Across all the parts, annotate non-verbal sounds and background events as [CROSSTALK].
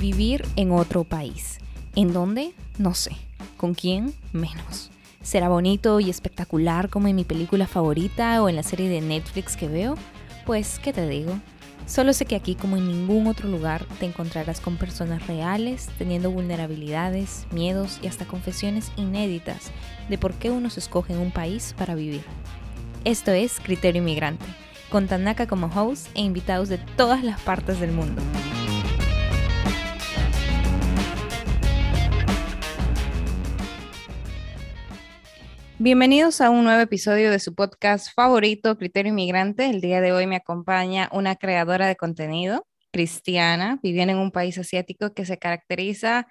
Vivir en otro país. ¿En dónde? No sé. ¿Con quién? Menos. ¿Será bonito y espectacular como en mi película favorita o en la serie de Netflix que veo? Pues, ¿qué te digo? Solo sé que aquí, como en ningún otro lugar, te encontrarás con personas reales, teniendo vulnerabilidades, miedos y hasta confesiones inéditas de por qué uno se escoge en un país para vivir. Esto es Criterio Inmigrante, con Tanaka como host e invitados de todas las partes del mundo. Bienvenidos a un nuevo episodio de su podcast favorito, Criterio Inmigrante. El día de hoy me acompaña una creadora de contenido, cristiana, viviendo en un país asiático que se caracteriza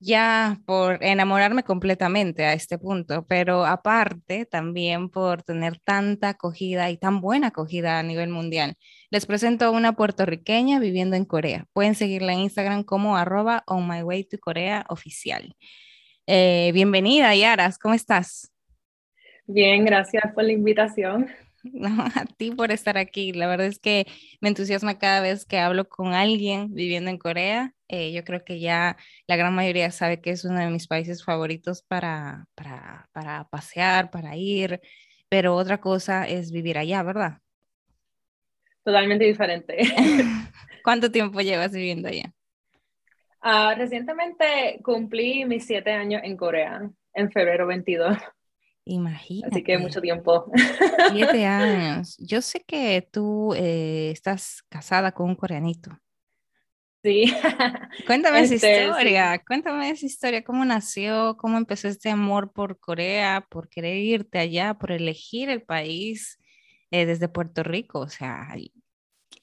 ya por enamorarme completamente a este punto, pero aparte también por tener tanta acogida y tan buena acogida a nivel mundial. Les presento a una puertorriqueña viviendo en Corea. Pueden seguirla en Instagram como arroba on my way to Corea oficial. Eh, bienvenida, Yaras, ¿cómo estás? Bien, gracias por la invitación. No, [LAUGHS] a ti por estar aquí. La verdad es que me entusiasma cada vez que hablo con alguien viviendo en Corea. Eh, yo creo que ya la gran mayoría sabe que es uno de mis países favoritos para, para, para pasear, para ir, pero otra cosa es vivir allá, ¿verdad? Totalmente diferente. [LAUGHS] [LAUGHS] ¿Cuánto tiempo llevas viviendo allá? Uh, recientemente cumplí mis siete años en Corea, en febrero 22. Imagínate. Así que mucho tiempo. Siete [LAUGHS] años. Yo sé que tú eh, estás casada con un coreanito. Sí. Cuéntame esa este, historia, cuéntame esa historia, cómo nació, cómo empezó este amor por Corea, por querer irte allá, por elegir el país eh, desde Puerto Rico. O sea,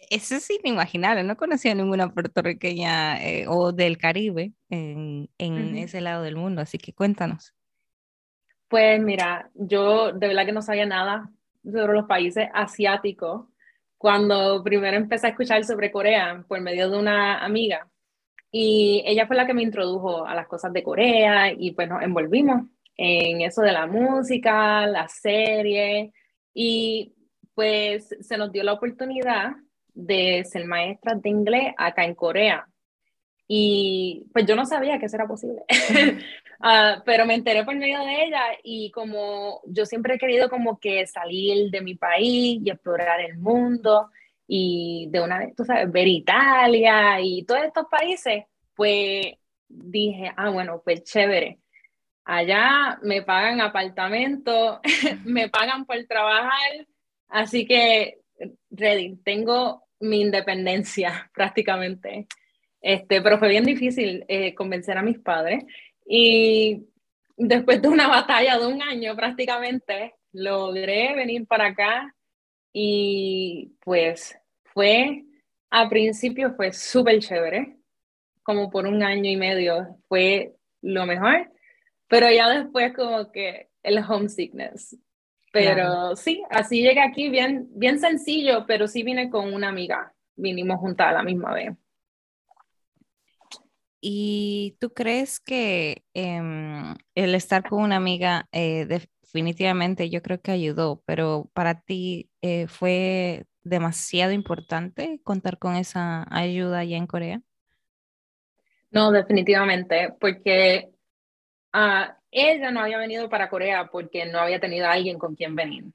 eso es inimaginable, no conocía ninguna puertorriqueña eh, o del Caribe en, en ese lado del mundo, así que cuéntanos. Pues mira, yo de verdad que no sabía nada sobre los países asiáticos. Cuando primero empecé a escuchar sobre Corea por medio de una amiga, y ella fue la que me introdujo a las cosas de Corea y pues nos envolvimos en eso de la música, la serie y pues se nos dio la oportunidad de ser maestras de inglés acá en Corea. Y pues yo no sabía que eso era posible, uh, [LAUGHS] pero me enteré por medio de ella y como yo siempre he querido como que salir de mi país y explorar el mundo y de una vez, tú sabes, ver Italia y todos estos países, pues dije, ah, bueno, pues chévere. Allá me pagan apartamento, [LAUGHS] me pagan por trabajar, así que ready, tengo mi independencia [LAUGHS] prácticamente. Este, pero fue bien difícil eh, convencer a mis padres. Y después de una [LAUGHS] batalla de un año prácticamente, logré venir para acá y pues fue, a principio fue súper chévere, como por un año y medio fue lo mejor, pero ya después como que el homesickness. Pero sí, así llegué aquí bien, bien sencillo, pero sí vine con una amiga, vinimos juntas a la misma vez. ¿Y tú crees que em, el estar con una amiga eh, definitivamente yo creo que ayudó, pero para ti eh, fue demasiado importante contar con esa ayuda allá en Corea? No, definitivamente, porque uh, ella no había venido para Corea porque no había tenido a alguien con quien venir.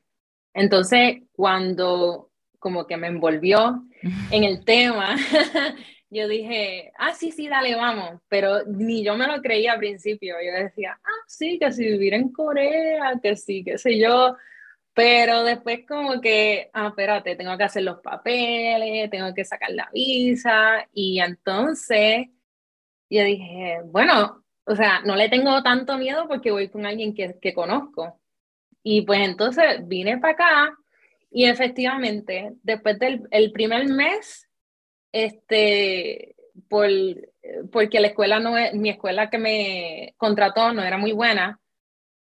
Entonces, cuando como que me envolvió en el [LAUGHS] tema, [LAUGHS] yo dije, ah, sí, sí, dale, vamos, pero ni yo me lo creía al principio, yo decía, ah, sí, que si vivir en Corea, que sí, qué sé yo, pero después como que, ah, espérate, tengo que hacer los papeles, tengo que sacar la visa, y entonces yo dije, bueno, o sea, no le tengo tanto miedo porque voy con alguien que, que conozco. Y pues entonces vine para acá y efectivamente, después del el primer mes, este, por, porque la escuela no es, mi escuela que me contrató no era muy buena,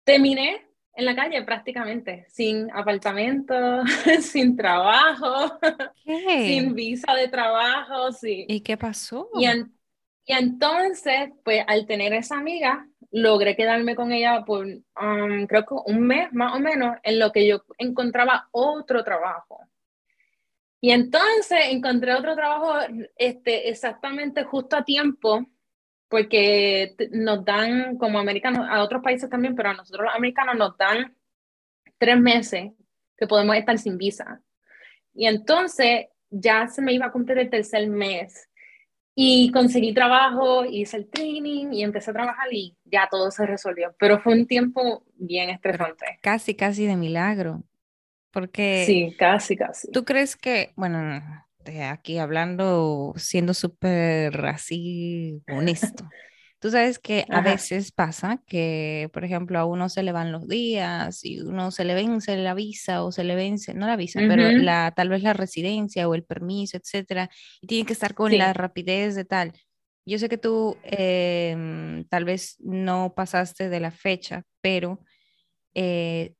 terminé en la calle prácticamente, sin apartamento, [LAUGHS] sin trabajo, sin visa de trabajo, sí. ¿Y qué pasó? Y, y, entonces, pues al tener esa amiga, logré quedarme con ella por, um, creo que un mes más o menos, en lo que yo encontraba otro trabajo. Y entonces encontré otro trabajo este, exactamente justo a tiempo, porque nos dan, como americanos, a otros países también, pero a nosotros los americanos nos dan tres meses que podemos estar sin visa. Y entonces ya se me iba a cumplir el tercer mes y conseguí trabajo, hice el training y empecé a trabajar y ya todo se resolvió. Pero fue un tiempo bien estresante. casi, casi de milagro. Porque... Sí, casi, casi. ¿Tú crees que, bueno, aquí hablando, siendo súper así honesto, Tú sabes que a veces pasa que, por ejemplo, a uno se le van los días y uno se le vence la visa o se le vence, no la visa, pero la, tal vez la residencia o el permiso, etcétera, y tiene que estar con la rapidez de tal. Yo sé que tú em, tal vez no pasaste de la fecha, pero eh,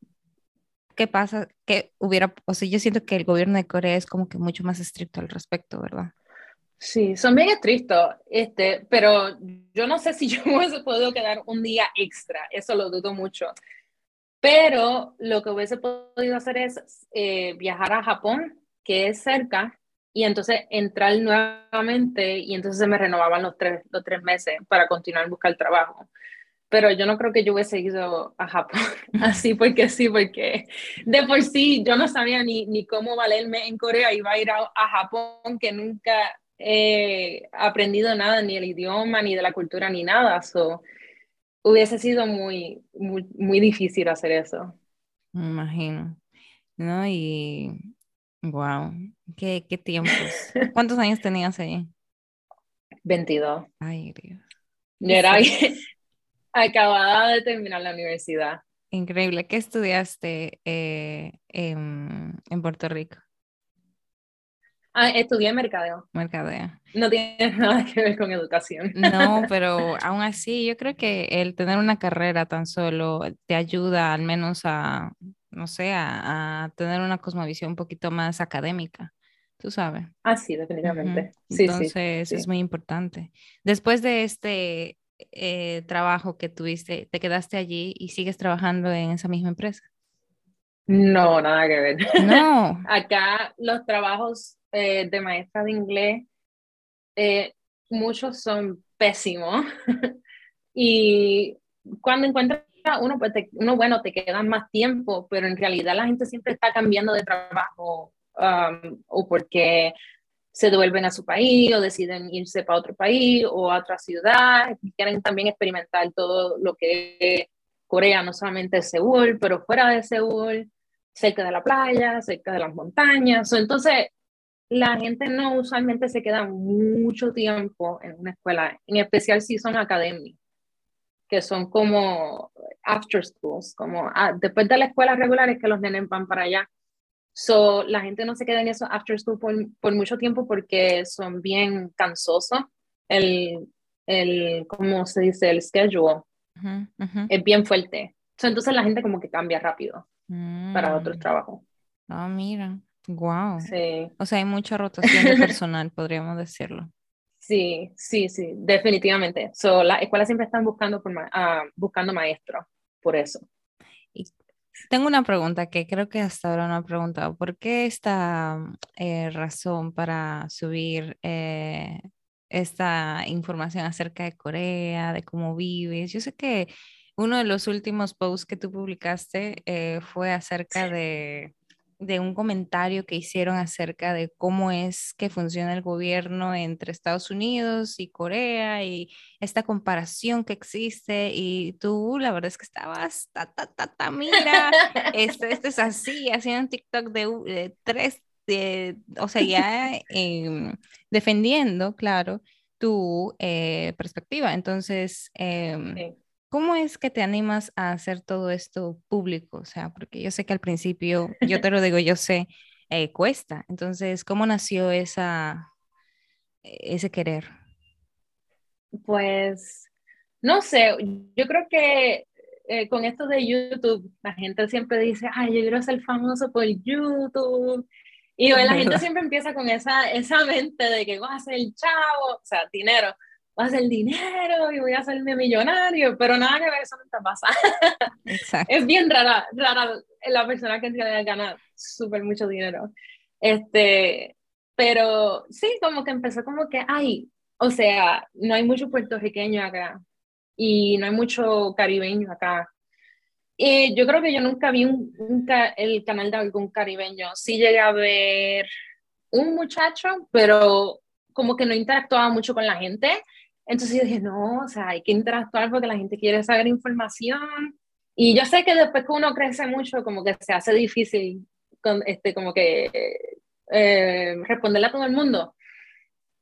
¿qué pasa? Que hubiera, o sea, yo siento que el gobierno de Corea es como que mucho más estricto al respecto, ¿verdad? Sí, son bien estrictos, este, pero yo no sé si [LAUGHS] yo hubiese podido quedar un día extra, eso lo dudo mucho. Pero lo que hubiese podido hacer es eh, viajar a Japón, que es cerca, y entonces entrar nuevamente y entonces se me renovaban los tres, los tres meses para continuar a buscar trabajo. Pero yo no creo que yo hubiese ido a Japón [LAUGHS] así porque sí, porque de por sí yo no sabía ni, ni cómo valerme en Corea, iba a ir a, a Japón que nunca he aprendido nada, ni el idioma, ni de la cultura, ni nada. So, hubiese sido muy, muy, muy difícil hacer eso. Me imagino. ¿No? Y, wow, qué, qué tiempos. [LAUGHS] ¿Cuántos años tenías ahí? 22. Ay, Dios. Yo era acabada de terminar la universidad. Increíble. ¿Qué estudiaste eh, en, en Puerto Rico? Ah, estudié mercadeo. Mercadeo. No tiene [LAUGHS] nada que ver con educación. No, [LAUGHS] pero aún así yo creo que el tener una carrera tan solo te ayuda al menos a, no sé, a, tener una cosmovisión un poquito más académica, tú sabes. Ah, sí, definitivamente. sí, Entonces es muy importante. Después de este eh, trabajo que tuviste, ¿te quedaste allí y sigues trabajando en esa misma empresa? No, nada que ver. No. [LAUGHS] Acá los trabajos eh, de maestra de inglés, eh, muchos son pésimos. [LAUGHS] y cuando encuentras uno, pues uno, bueno, te queda más tiempo, pero en realidad la gente siempre está cambiando de trabajo um, o porque se devuelven a su país o deciden irse para otro país o a otra ciudad, quieren también experimentar todo lo que es Corea, no solamente Seúl, pero fuera de Seúl, cerca de la playa, cerca de las montañas. Entonces, la gente no usualmente se queda mucho tiempo en una escuela, en especial si son academias, que son como after schools, como ah, después de la escuela regular es que los nenes van para allá. So, la gente no se queda en esos after school por, por mucho tiempo porque son bien cansosos. El, el, ¿cómo se dice? El schedule es bien fuerte. entonces la gente como que cambia rápido para otros mm. trabajos. Ah, mira. Wow. Sí. O sea, hay mucha rotación de personal, [LAUGHS] podríamos decirlo. Sí, sí, sí, definitivamente. So, las escuelas siempre están buscando, por uh, buscando maestros, por eso. Tengo una pregunta que creo que hasta ahora no he preguntado. ¿Por qué esta eh, razón para subir eh, esta información acerca de Corea, de cómo vives? Yo sé que uno de los últimos posts que tú publicaste eh, fue acerca de de un comentario que hicieron acerca de cómo es que funciona el gobierno entre Estados Unidos y Corea y esta comparación que existe y tú la verdad es que estabas, ta, ta, ta, ta mira, esto, [LAUGHS] esto es así, haciendo un TikTok de, tres, de, o sea, ya [LAUGHS] em, defendiendo, claro, tu eh, perspectiva. Entonces, eh, ¿Cómo es que te animas a hacer todo esto público? O sea, porque yo sé que al principio, yo te lo digo, yo sé, eh, cuesta. Entonces, ¿cómo nació esa, ese querer? Pues, no sé, yo creo que eh, con esto de YouTube, la gente siempre dice, ay, yo quiero ser famoso por YouTube. Y la gente [LAUGHS] siempre empieza con esa, esa mente de que va a ser chavo, o sea, dinero va a ser dinero y voy a hacerme millonario, pero nada que ver, eso no está pasando. Es bien rara, rara la persona que en realidad gana súper mucho dinero. Este, pero sí, como que empezó como que, ay, o sea, no hay mucho puertorriqueño acá y no hay mucho caribeño acá. Y yo creo que yo nunca vi un, el canal de algún caribeño. Sí llegué a ver un muchacho, pero como que no interactuaba mucho con la gente. Entonces yo dije, no, o sea, hay que interactuar porque la gente quiere saber información. Y yo sé que después que uno crece mucho, como que se hace difícil, con, este, como que eh, responderle a todo el mundo.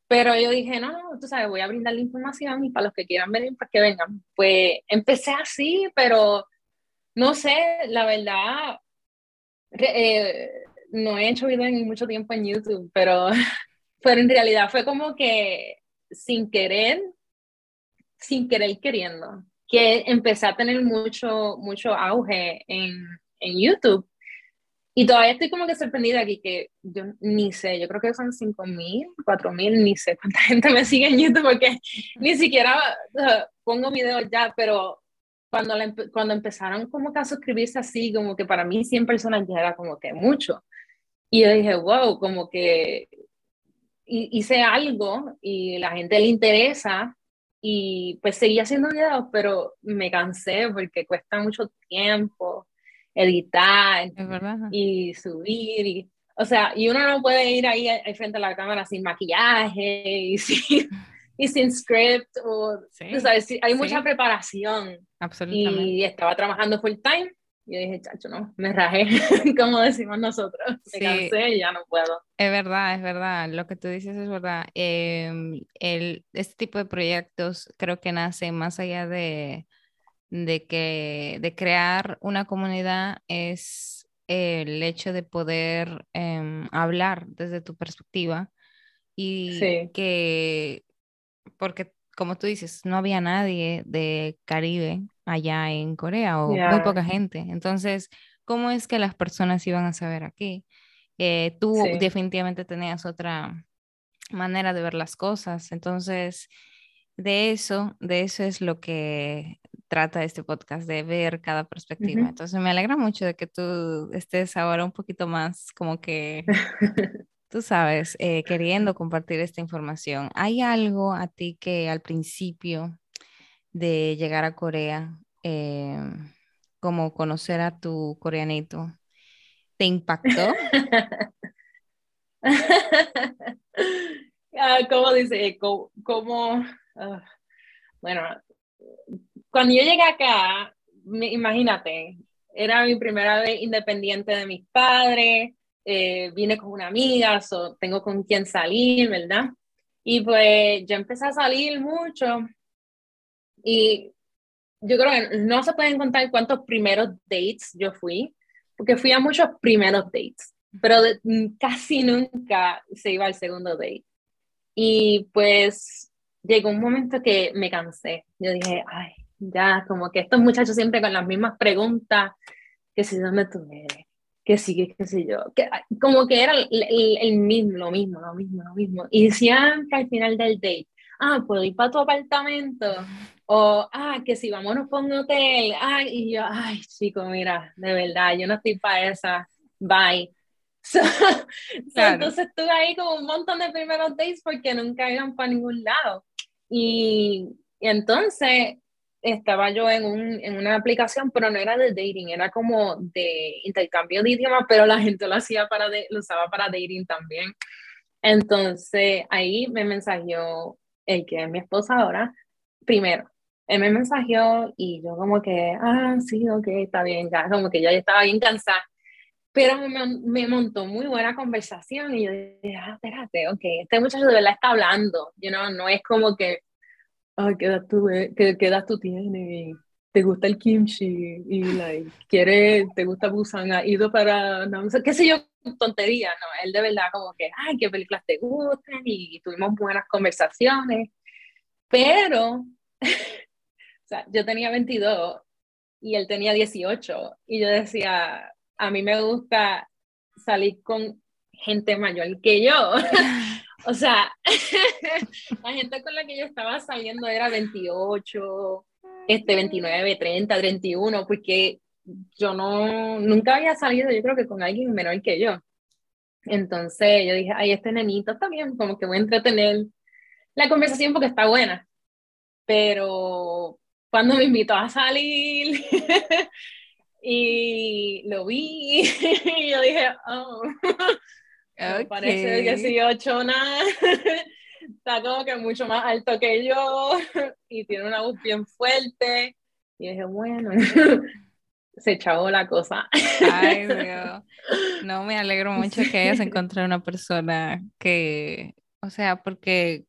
Pero yo dije, no, no, tú sabes, voy a brindar la información y para los que quieran venir, pues que vengan. Pues empecé así, pero no sé, la verdad, eh, no he hecho video en mucho tiempo en YouTube, pero, [LAUGHS] pero en realidad fue como que sin querer, sin querer queriendo, que empecé a tener mucho, mucho auge en, en YouTube. Y todavía estoy como que sorprendida aquí, que yo ni sé, yo creo que son 5 mil, 4 mil, ni sé cuánta [LAUGHS] gente me sigue en YouTube, porque ni siquiera pongo videos ya, pero cuando, cuando empezaron como que a suscribirse así, como que para mí 100 personas ya era como que mucho. Y yo dije, wow, como que hice algo y la gente le interesa y pues seguí haciendo videos, pero me cansé porque cuesta mucho tiempo editar y subir. Y, o sea, y uno no puede ir ahí, frente a la cámara sin maquillaje y [LAUGHS] sin, y sin script. O, sabes, hay mucha preparación. Absolutamente. Y estaba trabajando full time. Y yo dije, chacho, no, me rajé, [LAUGHS] como decimos nosotros. Me cansé y ya no puedo. Es verdad, es verdad. Lo que tú dices es verdad. Em, el, este tipo de proyectos creo que nace más allá de de que de crear una comunidad es el hecho de poder em, hablar desde tu perspectiva y que, porque como tú dices, no había nadie de Caribe allá en Corea o muy poca gente. Entonces, ¿cómo es que las personas iban a saber aquí? Eh, tú definitivamente tenías otra manera de ver las cosas. Entonces, de eso, de eso es lo que trata este podcast, de ver cada perspectiva. Entonces me alegra mucho de que tú estés ahora un poquito más como que, [LAUGHS] tú sabes, eh, queriendo compartir esta información. ¿Hay algo a ti que al principio de llegar a Corea, eh, como conocer a tu coreanito, te impactó? [LAUGHS] Ah, ¿Cómo dice? ¿Cómo? Ah, bueno, cuando yo llegué acá, imagínate, era mi primera vez independiente de mis padres, eh, vine con una amiga, tengo con quien salir, ¿verdad? Y pues yo empecé a salir mucho y yo creo que no se pueden contar cuántos primeros dates yo fui, porque fui a muchos primeros dates, pero casi nunca se iba al segundo date. Y pues llegó un momento que me cansé. Yo dije, ay, ya, como que estos muchachos siempre con las mismas preguntas, que si dónde tú eres, que sí, que sé yo, que, como que era el, el, mismo, lo mismo, lo mismo, lo mismo. Y siempre al final del date, ah, puedo ir para tu apartamento, o, ah, que si vámonos por un hotel, ay, y yo, ay, chico, mira, de verdad, yo no estoy para esa, bye. [LAUGHS] Entonces estuve ahí como un montón de primeros dates porque nunca iban para ningún lado. Y, y entonces estaba yo en, un, en, una aplicación, pero no era de dating, era como de intercambio de idioma, pero la gente lo hacía para, de, lo usaba para dating también. Entonces ahí me mensajeó el que es mi esposa ahora, primero, él me mensajeó y yo como que, ah, sí, ok, está bien, ya, como que ya estaba bien cansada. Pero me, me, montó muy buena conversación y yo dije, ah, espérate, ok, este muchacho de verdad está hablando, you know, no es como que ay, ¿qué edad tú, qué, qué edad tú tienes? ¿Te gusta el kimchi? Y, like, quiere, ¿te gusta Busan? ¿Ha ido para, no qué sé yo, tontería, ¿no? Él de verdad como que, ay, ¿qué películas te gustan? Y, tuvimos buenas conversaciones. Pero, [LAUGHS] o sea, yo tenía 22 y él tenía 18 y yo decía, a mí me gusta salir con gente mayor que yo. [LAUGHS] O sea, [LAUGHS] la gente con la que yo estaba saliendo era 28, este, 29, 30, 31, porque yo no, nunca había salido, yo creo que con alguien menor que yo. Entonces yo dije, ay, este nenito está bien, como que voy a entretener la conversación porque está buena. Pero cuando me invitó a salir [LAUGHS] y lo vi, [LAUGHS] y yo dije, oh, okay. parece 18 nada, [LAUGHS] está como que mucho más alto que yo [LAUGHS] y tiene una voz bien fuerte. Y dije, bueno, [LAUGHS] se echó la cosa. Ay, Dios. No, me alegro mucho que hayas encontrado una persona que, o sea, porque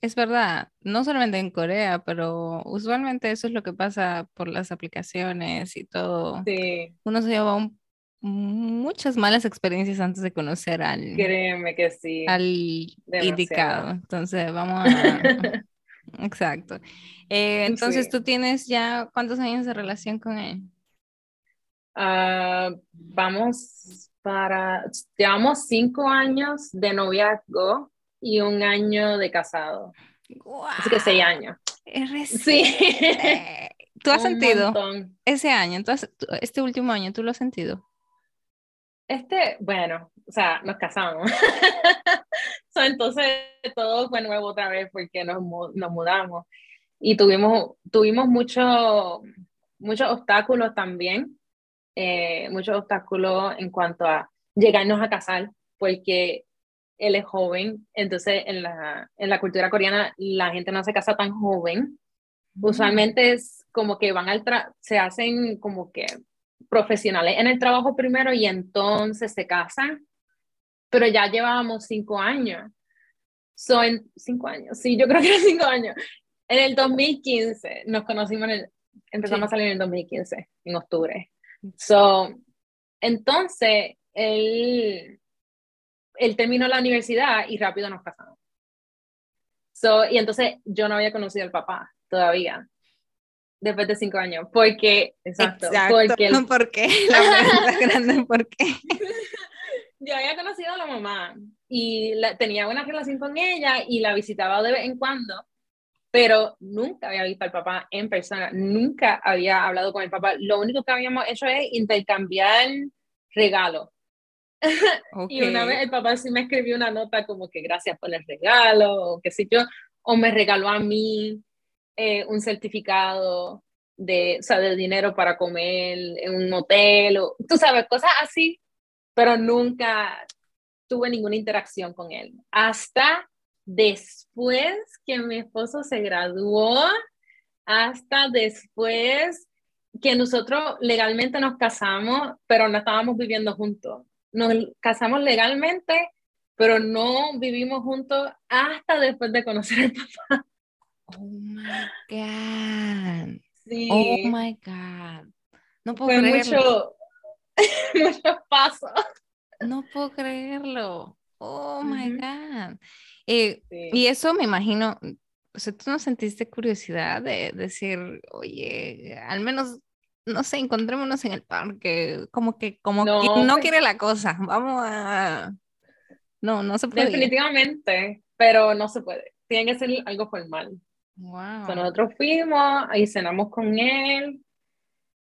es verdad, no solamente en Corea, pero usualmente eso es lo que pasa por las aplicaciones y todo. Sí. Uno se lleva muchas malas experiencias antes de conocer al, Créeme que sí. al indicado. Entonces, vamos a... [LAUGHS] Exacto. Eh, entonces, ¿tú tienes ya cuántos años de relación con él? Uh, vamos para, llevamos cinco años de noviazgo y un año de casado. Así que seis años. Sí. ¿Tú has [LAUGHS] sentido ese año, entonces, este último año, tú lo has sentido? Este, bueno, o sea, nos casamos. [LAUGHS] entonces todo fue nuevo otra vez porque nos, nos mudamos y tuvimos, tuvimos mucho, muchos obstáculos también, eh, muchos obstáculos en cuanto a llegarnos a casar, porque él es joven, entonces en la, en la cultura coreana la gente no se casa tan joven. Usualmente es como que van al se hacen como que profesionales en el trabajo primero y entonces se casan, pero ya llevábamos cinco años. Son cinco años, sí, yo creo que eran cinco años. En el 2015 nos conocimos, en el, empezamos a salir en el 2015, en octubre. So, entonces, él él terminó la universidad y rápido nos casamos. So, y entonces yo no había conocido al papá todavía, después de cinco años, porque, exacto, porque... El, [LAUGHS] ¿Por qué? La grande, ¿por qué? [LAUGHS] yo había conocido a la mamá y tenía buena relación con ella y la visitaba de vez en cuando, pero nunca había visto al papá en persona, nunca había hablado con el papá. Lo único que habíamos hecho es intercambiar regalos [LAUGHS] y una vez el papá sí me escribió una nota como que gracias por el regalo, o qué sé yo, o me regaló a mí eh, un certificado de, o sea, de dinero para comer en un hotel, o tú sabes, cosas así, pero nunca tuve ninguna interacción con él. Hasta después que mi esposo se graduó, hasta después que nosotros legalmente nos casamos, pero no estábamos viviendo juntos nos casamos legalmente, pero no vivimos juntos hasta después de conocer al papá. Oh my God. Sí. Oh my God. No puedo Fue mucho, [LAUGHS] muchos pasos. No puedo creerlo. Oh my God. Eh, y eso me imagino, o sea, tú no sentiste curiosidad de decir, oye, al menos no sé, encontrémonos en el parque, como que, como no, no pues quiere la cosa, vamos a... No, no se puede. Definitivamente, pero no se puede, tiene que ser algo formal. Wow. nosotros fuimos y cenamos con él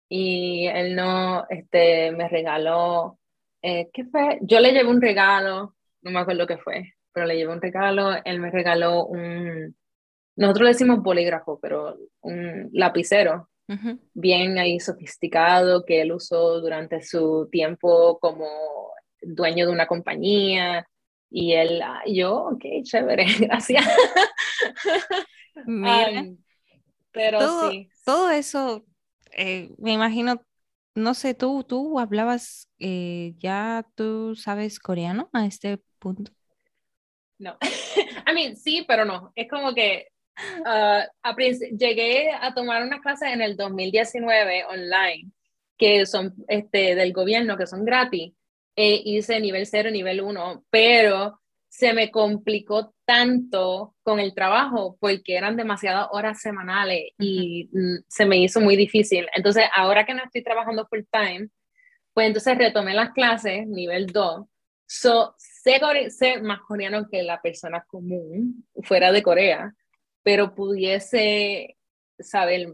y él no, este, me regaló, eh, ¿qué fue? Yo le llevé un regalo, no me acuerdo qué fue, pero le llevé un regalo, él me regaló un, nosotros le decimos bolígrafo, pero un lapicero bien ahí sofisticado que él usó durante su tiempo como dueño de una compañía. Y él, ah, yo, ok, chévere, [LAUGHS] gracias. [LAUGHS] pero todo, sí. Todo eso, eh, me imagino, no sé, tú, tú hablabas, eh, ya tú sabes coreano a este punto. No, [LAUGHS] I mean, sí, pero no. Es como que Uh, llegué a tomar unas clases en el 2019 online, que son este, del gobierno, que son gratis. E hice nivel 0, nivel 1, pero se me complicó tanto con el trabajo porque eran demasiadas horas semanales y mm, se me hizo muy difícil. Entonces, ahora que no estoy trabajando full time, pues entonces retomé las clases, nivel 2. So, sé, sé más coreano que la persona común fuera de Corea, pero pudiese saber,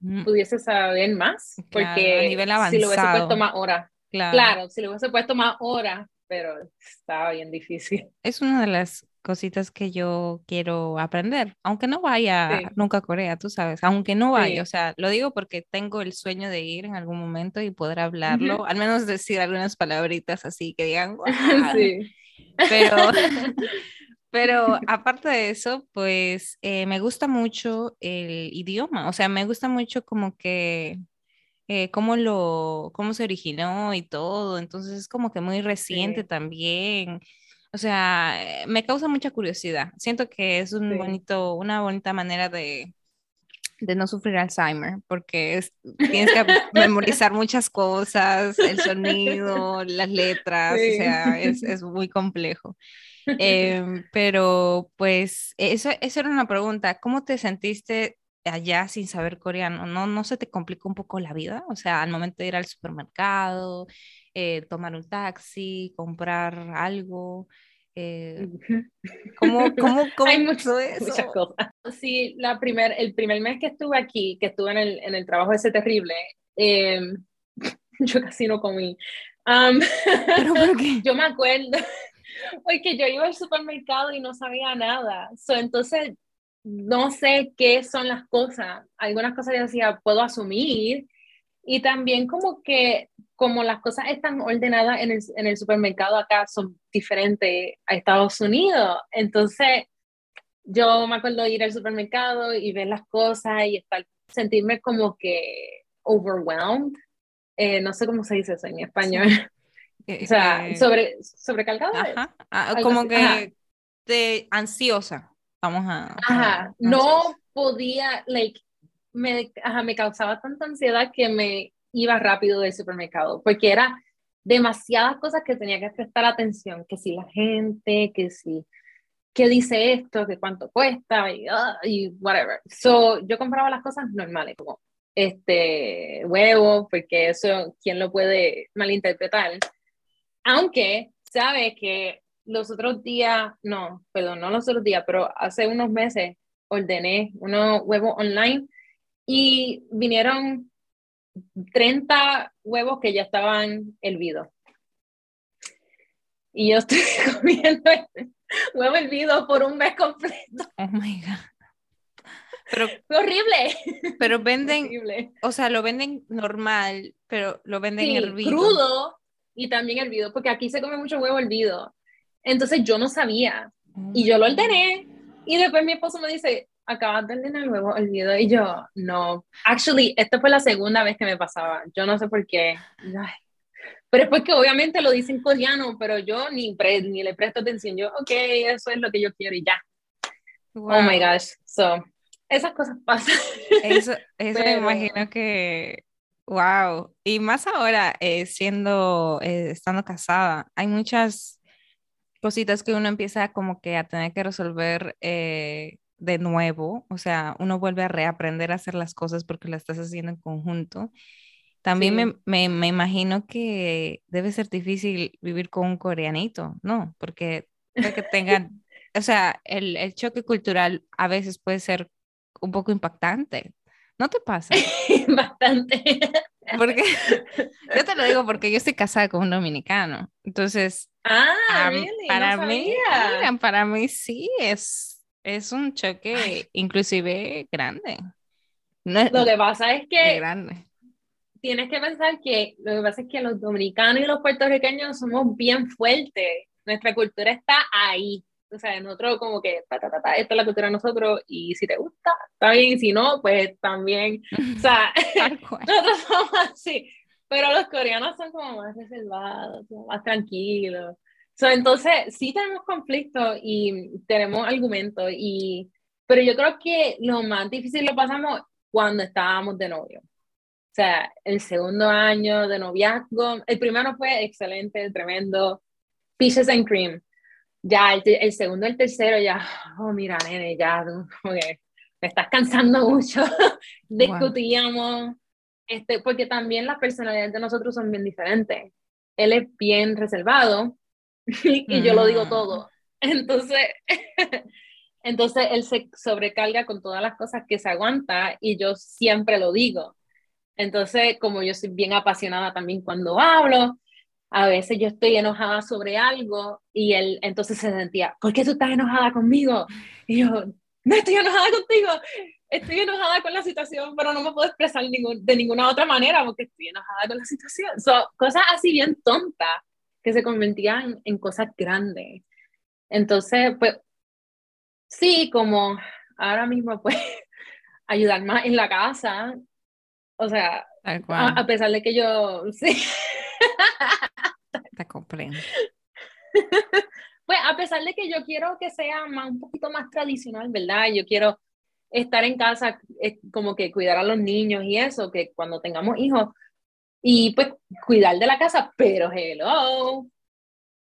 mm. pudiese saber más, porque a nivel avanzado. si lo hubiese puesto más horas, claro. si lo hubiese puesto más horas, pero estaba bien difícil. [LAUGHS] Es una de las cositas que yo quiero aprender, aunque no vaya nunca a Corea, tú sabes, aunque no vaya, o sea, lo digo porque tengo el sueño de ir en algún momento y poder hablarlo, al menos decir algunas palabritas así que digan, [LAUGHS] sí. pero, [LAUGHS] pero aparte de eso, pues eh, me gusta mucho el idioma, o sea, me gusta mucho como que eh, cómo lo, cómo se originó y todo, entonces es como que muy reciente también. O sea, eh, me causa mucha curiosidad. Siento que es un bonito, una bonita manera de, de no sufrir Alzheimer, porque tienes que memorizar [LAUGHS] muchas cosas, el sonido, las letras, o sea, es, es muy complejo. [LAUGHS] Em, pero pues eso, esa era una pregunta, ¿cómo te sentiste allá sin saber coreano? ¿No, ¿No se te complicó un poco la vida? O sea, al momento de ir al supermercado, eh, tomar un taxi, comprar algo. Eh, ¿Cómo, [LAUGHS] cómo, cómo Hay mucho, eso? muchas cosas. Sí, la primer, el primer mes que estuve aquí, que estuve en el, en el trabajo ese terrible, eh, [LAUGHS] yo casi no comí. ¿Pero por qué? [LAUGHS] Yo me acuerdo, porque yo iba al supermercado y no sabía nada. So, entonces, no sé qué son las cosas. Algunas cosas yo decía, puedo asumir. Y también como que como las cosas están ordenadas en el, en el supermercado acá son diferentes a Estados Unidos. Entonces, yo me acuerdo ir al supermercado y ver las cosas y estar, sentirme como que overwhelmed. Eh, no sé cómo se dice eso en español. [LAUGHS] o sea, eh, sobre, sobrecargado. Ajá. Ah, como que de ansiosa. Vamos a. Ajá. no podía, like, me, ajá, me causaba tanta ansiedad que me iba rápido del supermercado, porque era demasiadas cosas que tenía que prestar atención, que si la gente, que si, qué dice esto, que cuánto cuesta y, ah, y whatever. So, yo compraba las cosas normales, como este huevo, porque eso, ¿quién lo puede malinterpretar? Aunque sabe que los otros días, no, perdón, no los otros días, pero hace unos meses ordené unos huevos online y vinieron 30 huevos que ya estaban hervidos. Y yo [LAUGHS] estoy comiendo huevo hervido por un mes completo. Oh my God. Pero, [LAUGHS] Fue horrible. Pero venden, o sea, lo venden normal, pero lo venden sí, hervido. crudo y también hervido, porque aquí se come mucho huevo hervido. Entonces yo no sabía. Y yo lo ordené. Y después mi esposo me dice, acabas de ordenar luego el video y yo, no, actually, esta fue la segunda vez que me pasaba, yo no sé por qué, pero es porque obviamente lo dice en coreano, pero yo ni, ni le presto atención, yo, ok, eso es lo que yo quiero y ya. Oh my gosh, so, esas cosas pasan. Eso, eso me [LAUGHS] imagino que, wow, y más ahora eh, siendo, eh, estando casada, hay muchas cositas que uno empieza como que a tener que resolver eh, de nuevo, o sea, uno vuelve a reaprender a hacer las cosas porque las estás haciendo en conjunto. También me, me, me, imagino que debe ser difícil vivir con un coreanito, ¿no? Porque que tengan, [LAUGHS] o sea, el, el, choque cultural a veces puede ser un poco impactante. ¿No te pasa? [LAUGHS] Bastante. Porque [LAUGHS] yo te lo digo porque yo estoy casada con un dominicano. Entonces, ah, para mí, para mí sí es es un choque inclusive grande. lo que pasa es que grande. tienes que pensar que lo que pasa es que los dominicanos y los puertorriqueños somos bien fuertes. Nuestra cultura está ahí. O sea, nosotros como que, ta, ta, ta, esta es la cultura de nosotros y si te gusta, está bien, y si no, pues también. O sea, [LAUGHS] [LAUGHS] nosotros somos así. Pero los coreanos son como más reservados, más tranquilos entonces, sí tenemos conflicto y tenemos argumentos, y, pero yo creo que lo más difícil lo pasamos cuando estábamos de novio. O sea, el segundo año de noviazgo, el primero fue excelente, tremendo, peaches and cream. Ya el, el segundo, el tercero, ya, oh, mira, nene, ya, me estás cansando mucho. [LAUGHS] Discutíamos, este, porque también las personalidades de nosotros son bien diferentes. Él es bien reservado, [LAUGHS] y yo lo digo mm. todo. Entonces, [LAUGHS] entonces él se sobrecarga con todas las cosas que se aguanta y yo siempre lo digo. Entonces, como yo soy bien apasionada también cuando hablo, a veces yo estoy enojada sobre algo y él entonces se sentía, ¿por qué tú estás enojada conmigo? Y yo, no estoy enojada contigo, estoy enojada con la situación, pero no me puedo expresar ningún, de ninguna otra manera porque estoy enojada con la situación. So, cosas así bien tontas que se convertían en cosas grandes. Entonces, pues, sí, como ahora mismo, pues, [LAUGHS] ayudar más en la casa, o sea, a, pesar de que yo, [LAUGHS] sí. Te comprendo. [LAUGHS] Pues a pesar de que yo quiero que sea más, un poquito más tradicional, ¿verdad? Yo quiero estar en casa, como que cuidar a los niños y eso, que cuando tengamos hijos, y pues cuidar de la casa, pero hello, o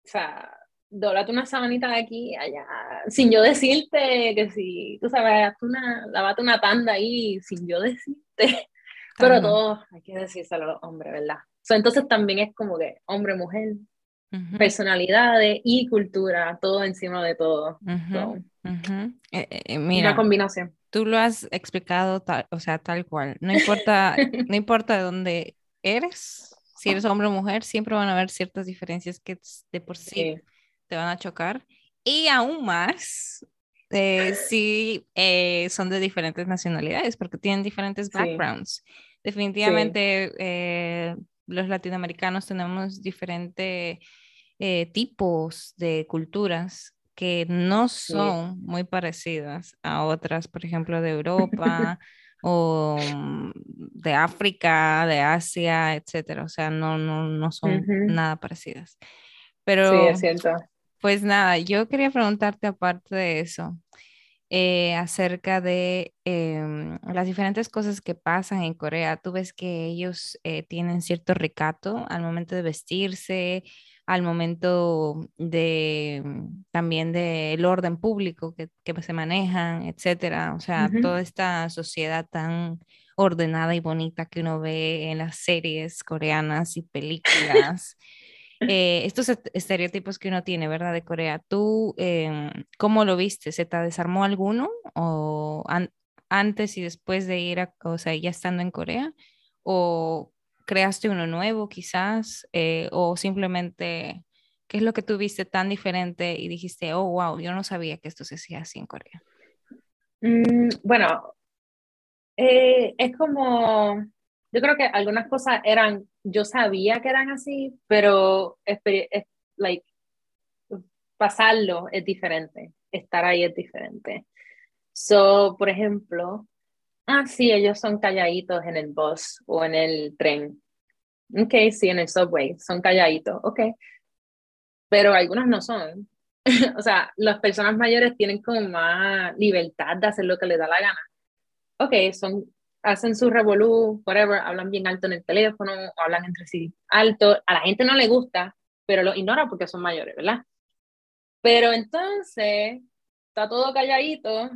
sea, dóblate una sabanita de aquí allá, sin yo decirte que si, tú sabes, una, lavate una tanda ahí, sin yo decirte, [LAUGHS] pero todo hay que decírselo a los hombres, ¿verdad? entonces también es como que hombre, mujer, personalidades y cultura, todo encima de todo. Eh, eh, mira, una combinación. Tú lo has explicado, o sea, tal cual. No importa, [LAUGHS] no importa de dónde eres, si eres hombre o mujer, siempre van a haber ciertas diferencias que de por sí, te van a chocar. Y aún más, eh, si son de diferentes nacionalidades, porque tienen diferentes backgrounds. Definitivamente los latinoamericanos tenemos diferentes eh, tipos de culturas que no son muy parecidas a otras, por ejemplo, de Europa [LAUGHS] o mm, de África, de Asia, etcétera. O sea, no, no, no son nada parecidas. Pero, sí, es cierto. Pues nada, yo quería preguntarte aparte de eso, eh, acerca de em, las diferentes cosas que pasan en Corea. Tú ves que ellos eh, tienen cierto recato al momento de vestirse, al momento de mm, también del orden público que, que, se manejan, etcétera. O sea, toda esta sociedad tan ordenada y bonita que uno ve en las series coreanas y películas. [LAUGHS] Eh, estos estereotipos que uno tiene, ¿verdad? De Corea. ¿Tú em, cómo lo viste? ¿Se te desarmó alguno? ¿O antes y después de ir a, o sea, ya estando en Corea? ¿O creaste uno nuevo quizás? Eh, ¿O simplemente qué es lo que tú viste tan diferente y dijiste, oh, wow, yo no sabía que esto se hacía así en Corea? Mm, bueno, eh, es como, yo creo que algunas cosas eran yo sabía que eran así, pero es, like, pasarlo es diferente, estar ahí es diferente. So, por ejemplo, ah, sí, ellos son calladitos en el bus o en el tren. Ok, sí, en el subway, son calladitos, ok. Pero algunas no son. [LAUGHS] o sea, las personas mayores tienen como más libertad de hacer lo que les da la gana. Ok, son hacen su revolú, whatever, hablan bien alto en el teléfono, o hablan entre sí alto. A la gente no le gusta, pero lo ignora porque son mayores, ¿verdad? Pero entonces, está todo calladito,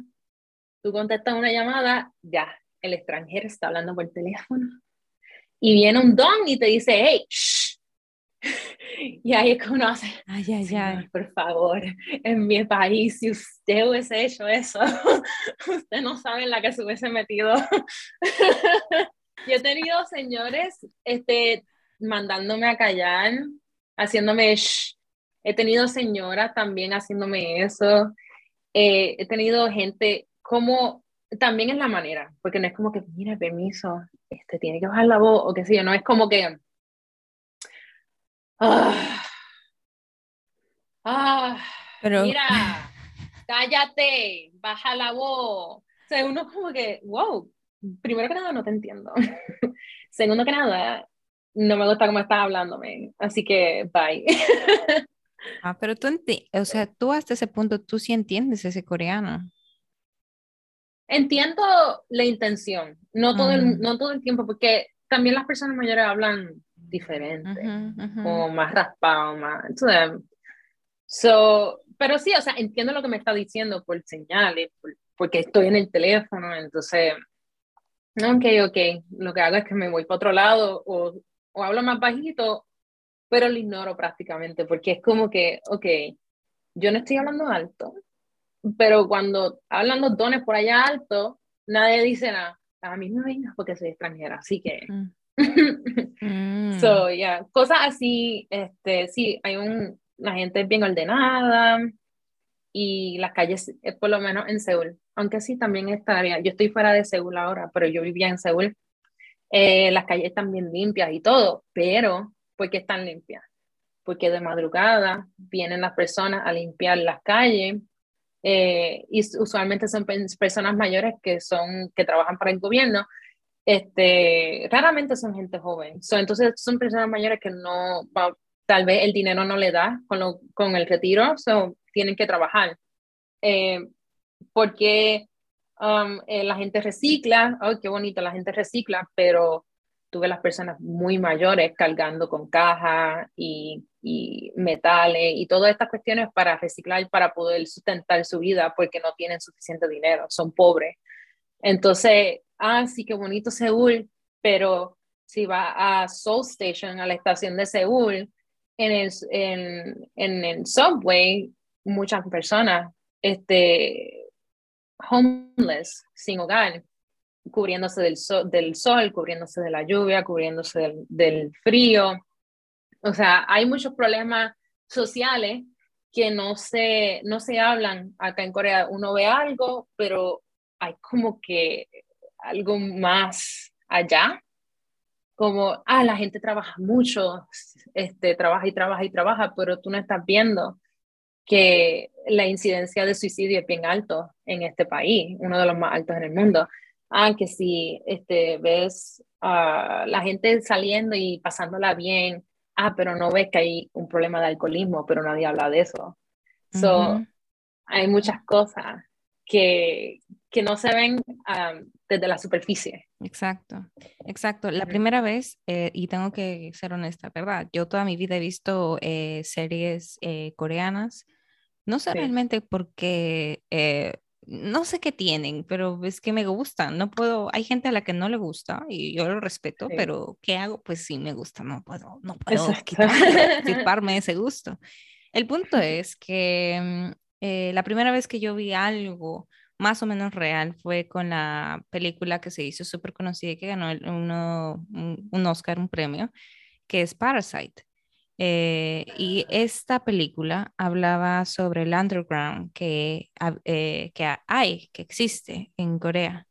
tú contestas una llamada, ya, el extranjero está hablando por teléfono. Y viene un don y te dice, hey, shh, [LAUGHS] Y ahí es que uno hace, ay, ay, ay. por favor, en mi país, si usted hubiese hecho eso, [LAUGHS] usted no sabe en la que se hubiese metido. [LAUGHS] Yo he tenido señores este, mandándome a callar, haciéndome shh. He tenido señoras también haciéndome eso. Eh, he tenido gente como, también es la manera, porque no es como que, mira, permiso, este, tiene que bajar la voz o qué sé yo, no es como que Ah, ah, Pero... mira, cállate, baja la voz. O sea, uno como que, wow, primero que nada no te entiendo. [LAUGHS] Segundo que nada, no me gusta cómo estás hablándome, así que bye. ah, pero tú, o sea, tú hasta ese punto, tú sí entiendes ese coreano. Entiendo la intención, no todo, el, mm. no todo el tiempo, porque también las personas mayores hablan diferente, o más raspado, más... So, pero sí, o sea, entiendo lo que me está diciendo por señales, porque estoy en el teléfono, entonces, ok, ok, lo que hago es que me voy para otro lado o, o hablo más bajito, pero lo ignoro prácticamente, porque es como que, ok, yo no estoy hablando alto, pero cuando hablan los dones por allá alto, nadie dice nada. A mí me vengas porque soy extranjera, así que mm. [LAUGHS] Mm. So, yeah, cosas así, este, sí, hay un, la gente es bien ordenada y las calles, eh, por lo menos en Seúl, aunque sí también estaría, yo estoy fuera de Seúl ahora, pero yo vivía en Seúl, eh, las calles están bien limpias y todo, pero ¿por qué están limpias? Porque de madrugada vienen las personas a limpiar las calles eh, y usualmente son personas mayores que son que trabajan para el gobierno este raramente son gente joven. Entonces son personas mayores que no tal vez el dinero no le da con, lo, con el retiro so, tienen que trabajar. Eh, porque um, eh, la gente recicla oh qué bonito la gente recicla pero tuve las personas muy mayores cargando con cajas y, y, metales y todas estas cuestiones para reciclar, para poder sustentar su vida porque no tienen suficiente dinero, son pobres. Entonces, ah, sí, qué bonito Seúl, pero si va a Seoul Station, a la estación de Seúl, en el, en, en el subway, muchas personas, este, homeless, sin hogar, cubriéndose del sol, del sol, cubriéndose de la lluvia, cubriéndose del, del frío. O sea, hay muchos problemas sociales que no se, no se hablan acá en Corea. Uno ve algo, pero hay como que algo más allá, como, ah, la gente trabaja mucho, este, trabaja y trabaja y trabaja, pero tú no estás viendo que la incidencia de suicidio es bien alto en este país, uno de los más altos en el mundo ah, que si este, ves a la gente saliendo y pasándola bien, ah, pero no ves que hay un problema de alcoholismo, pero nadie habla de eso. So, hay muchas cosas que, que no se ven desde la superficie. Exacto, exacto. La primera vez, eh, y tengo que ser honesta, ¿verdad? Yo toda mi vida he visto eh, series eh, coreanas, no sé realmente porque no sé qué tienen, pero es que me gustan. No puedo, hay gente a la que no le gusta y yo lo respeto, pero ¿qué hago? Pues sí me gusta, no puedo, no puedo quitarme [LAUGHS] ese gusto. El punto es que mm, eh, la primera vez que yo vi algo más o menos real fue con la película que se hizo súper conocida y que ganó uno, un Oscar, un premio, que es Parasite. Eh, y esta película hablaba sobre el underground que, eh, que hay, que existe en Corea.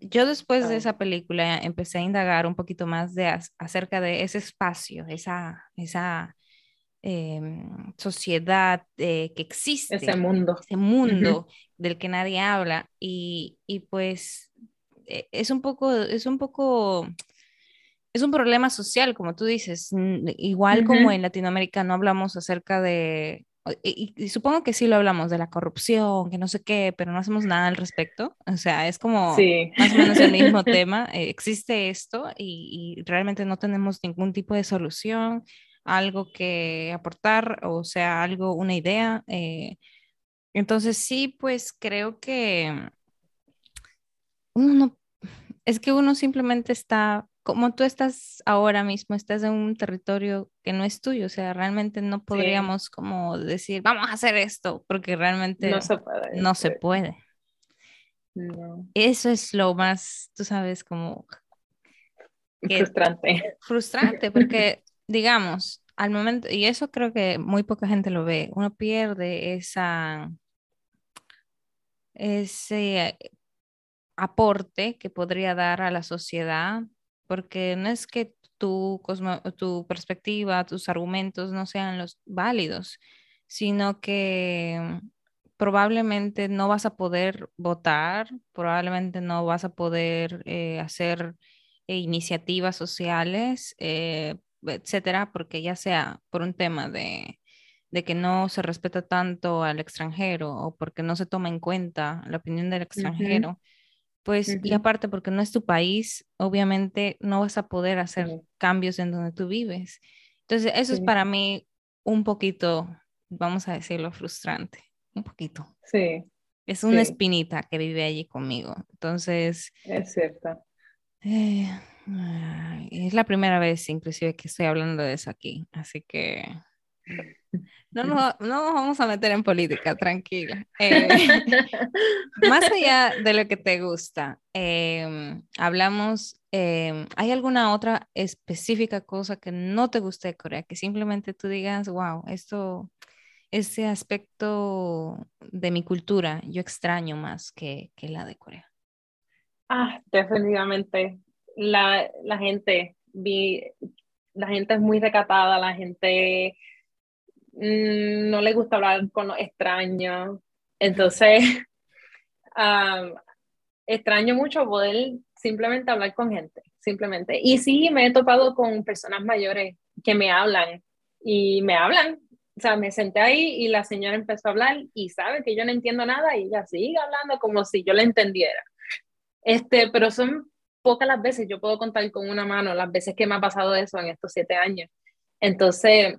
Yo después de esa película empecé a indagar un poquito más de, acerca de ese espacio, esa, esa em, sociedad eh, que existe. Ese mundo. Ese mundo del que nadie habla. Y, y pues es un poco, es un poco es un problema social, como tú dices, igual como en Latinoamérica no hablamos acerca de, y, supongo que sí lo hablamos de la corrupción, que no sé qué, pero no hacemos nada al respecto. O sea, es como más o menos el mismo [LAUGHS] tema. Eh, existe esto y, realmente no tenemos ningún tipo de solución, algo que aportar, o sea, algo, una idea. Eh, entonces sí, pues creo que uno es que uno simplemente está como tú estás ahora mismo, estás en un territorio que no es tuyo, o sea, realmente no podríamos como decir, vamos a hacer esto, porque realmente no se puede. No se puede. Eso es lo más, tú sabes, como... frustrante. [LAUGHS] Frustrante, porque, digamos, al momento, y eso creo que muy poca gente lo ve, uno pierde esa, ese aporte que podría dar a la sociedad porque no es que tu, tu perspectiva, tus argumentos no sean los válidos, sino que probablemente no vas a poder votar, probablemente no vas a poder eh, hacer eh, iniciativas sociales, eh, etcétera, porque ya sea por un tema de, de, que no se respeta tanto al extranjero o porque no se toma en cuenta la opinión del extranjero. Pues, y aparte, porque no es tu país, obviamente no vas a poder hacer cambios en donde tú vives. Entonces, eso es para mí un poquito, vamos a decirlo, frustrante, un poquito. Sí. Es una espinita que vive allí conmigo. Entonces. Es cierto. Eh, es la primera vez, inclusive, que estoy hablando de eso aquí. Así que. [LAUGHS] No, no, no nos vamos a meter en política, tranquila. Eh, más allá de lo que te gusta, em, hablamos em, ¿hay alguna otra específica cosa que no te guste de Corea? Que simplemente tú digas, wow, esto, ese aspecto de mi cultura, yo extraño más que, que la de Corea. Ah, definitivamente. La, la gente, vi, la gente es muy recatada, la gente no le gusta hablar con los extraños. Entonces, [LAUGHS] extraño mucho poder simplemente hablar con gente, simplemente. Y sí, me he topado con personas mayores que me hablan y me hablan. O sea, me senté ahí y la señora empezó a hablar y sabe que yo no entiendo nada y ella sigue hablando como si yo la entendiera. Este, pero son pocas las veces, yo puedo contar con una mano las veces que me ha pasado eso en estos siete años. Entonces,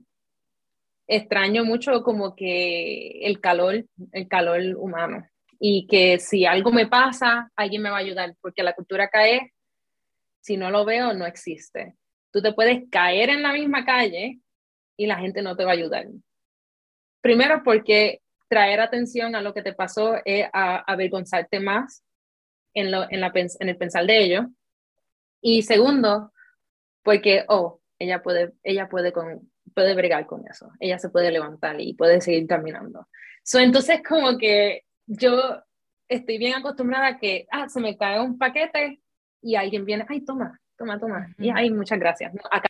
extraño mucho como que el calor, el calor humano y que si algo me pasa, alguien me va a ayudar, porque la cultura cae, si no lo veo, no existe. Tú te puedes caer en la misma calle y la gente no te va a ayudar. Primero porque traer atención a lo que te pasó es avergonzarte más en, lo, en, la, en el pensar de ellos. Y segundo, porque, oh, ella puede, ella puede, con, puede bregar con eso, ella se puede levantar y puede seguir caminando. So, entonces, como que yo estoy bien acostumbrada a que, ah, se me cae un paquete y alguien viene, ay, toma, toma, toma. Y ay, muchas gracias. acá,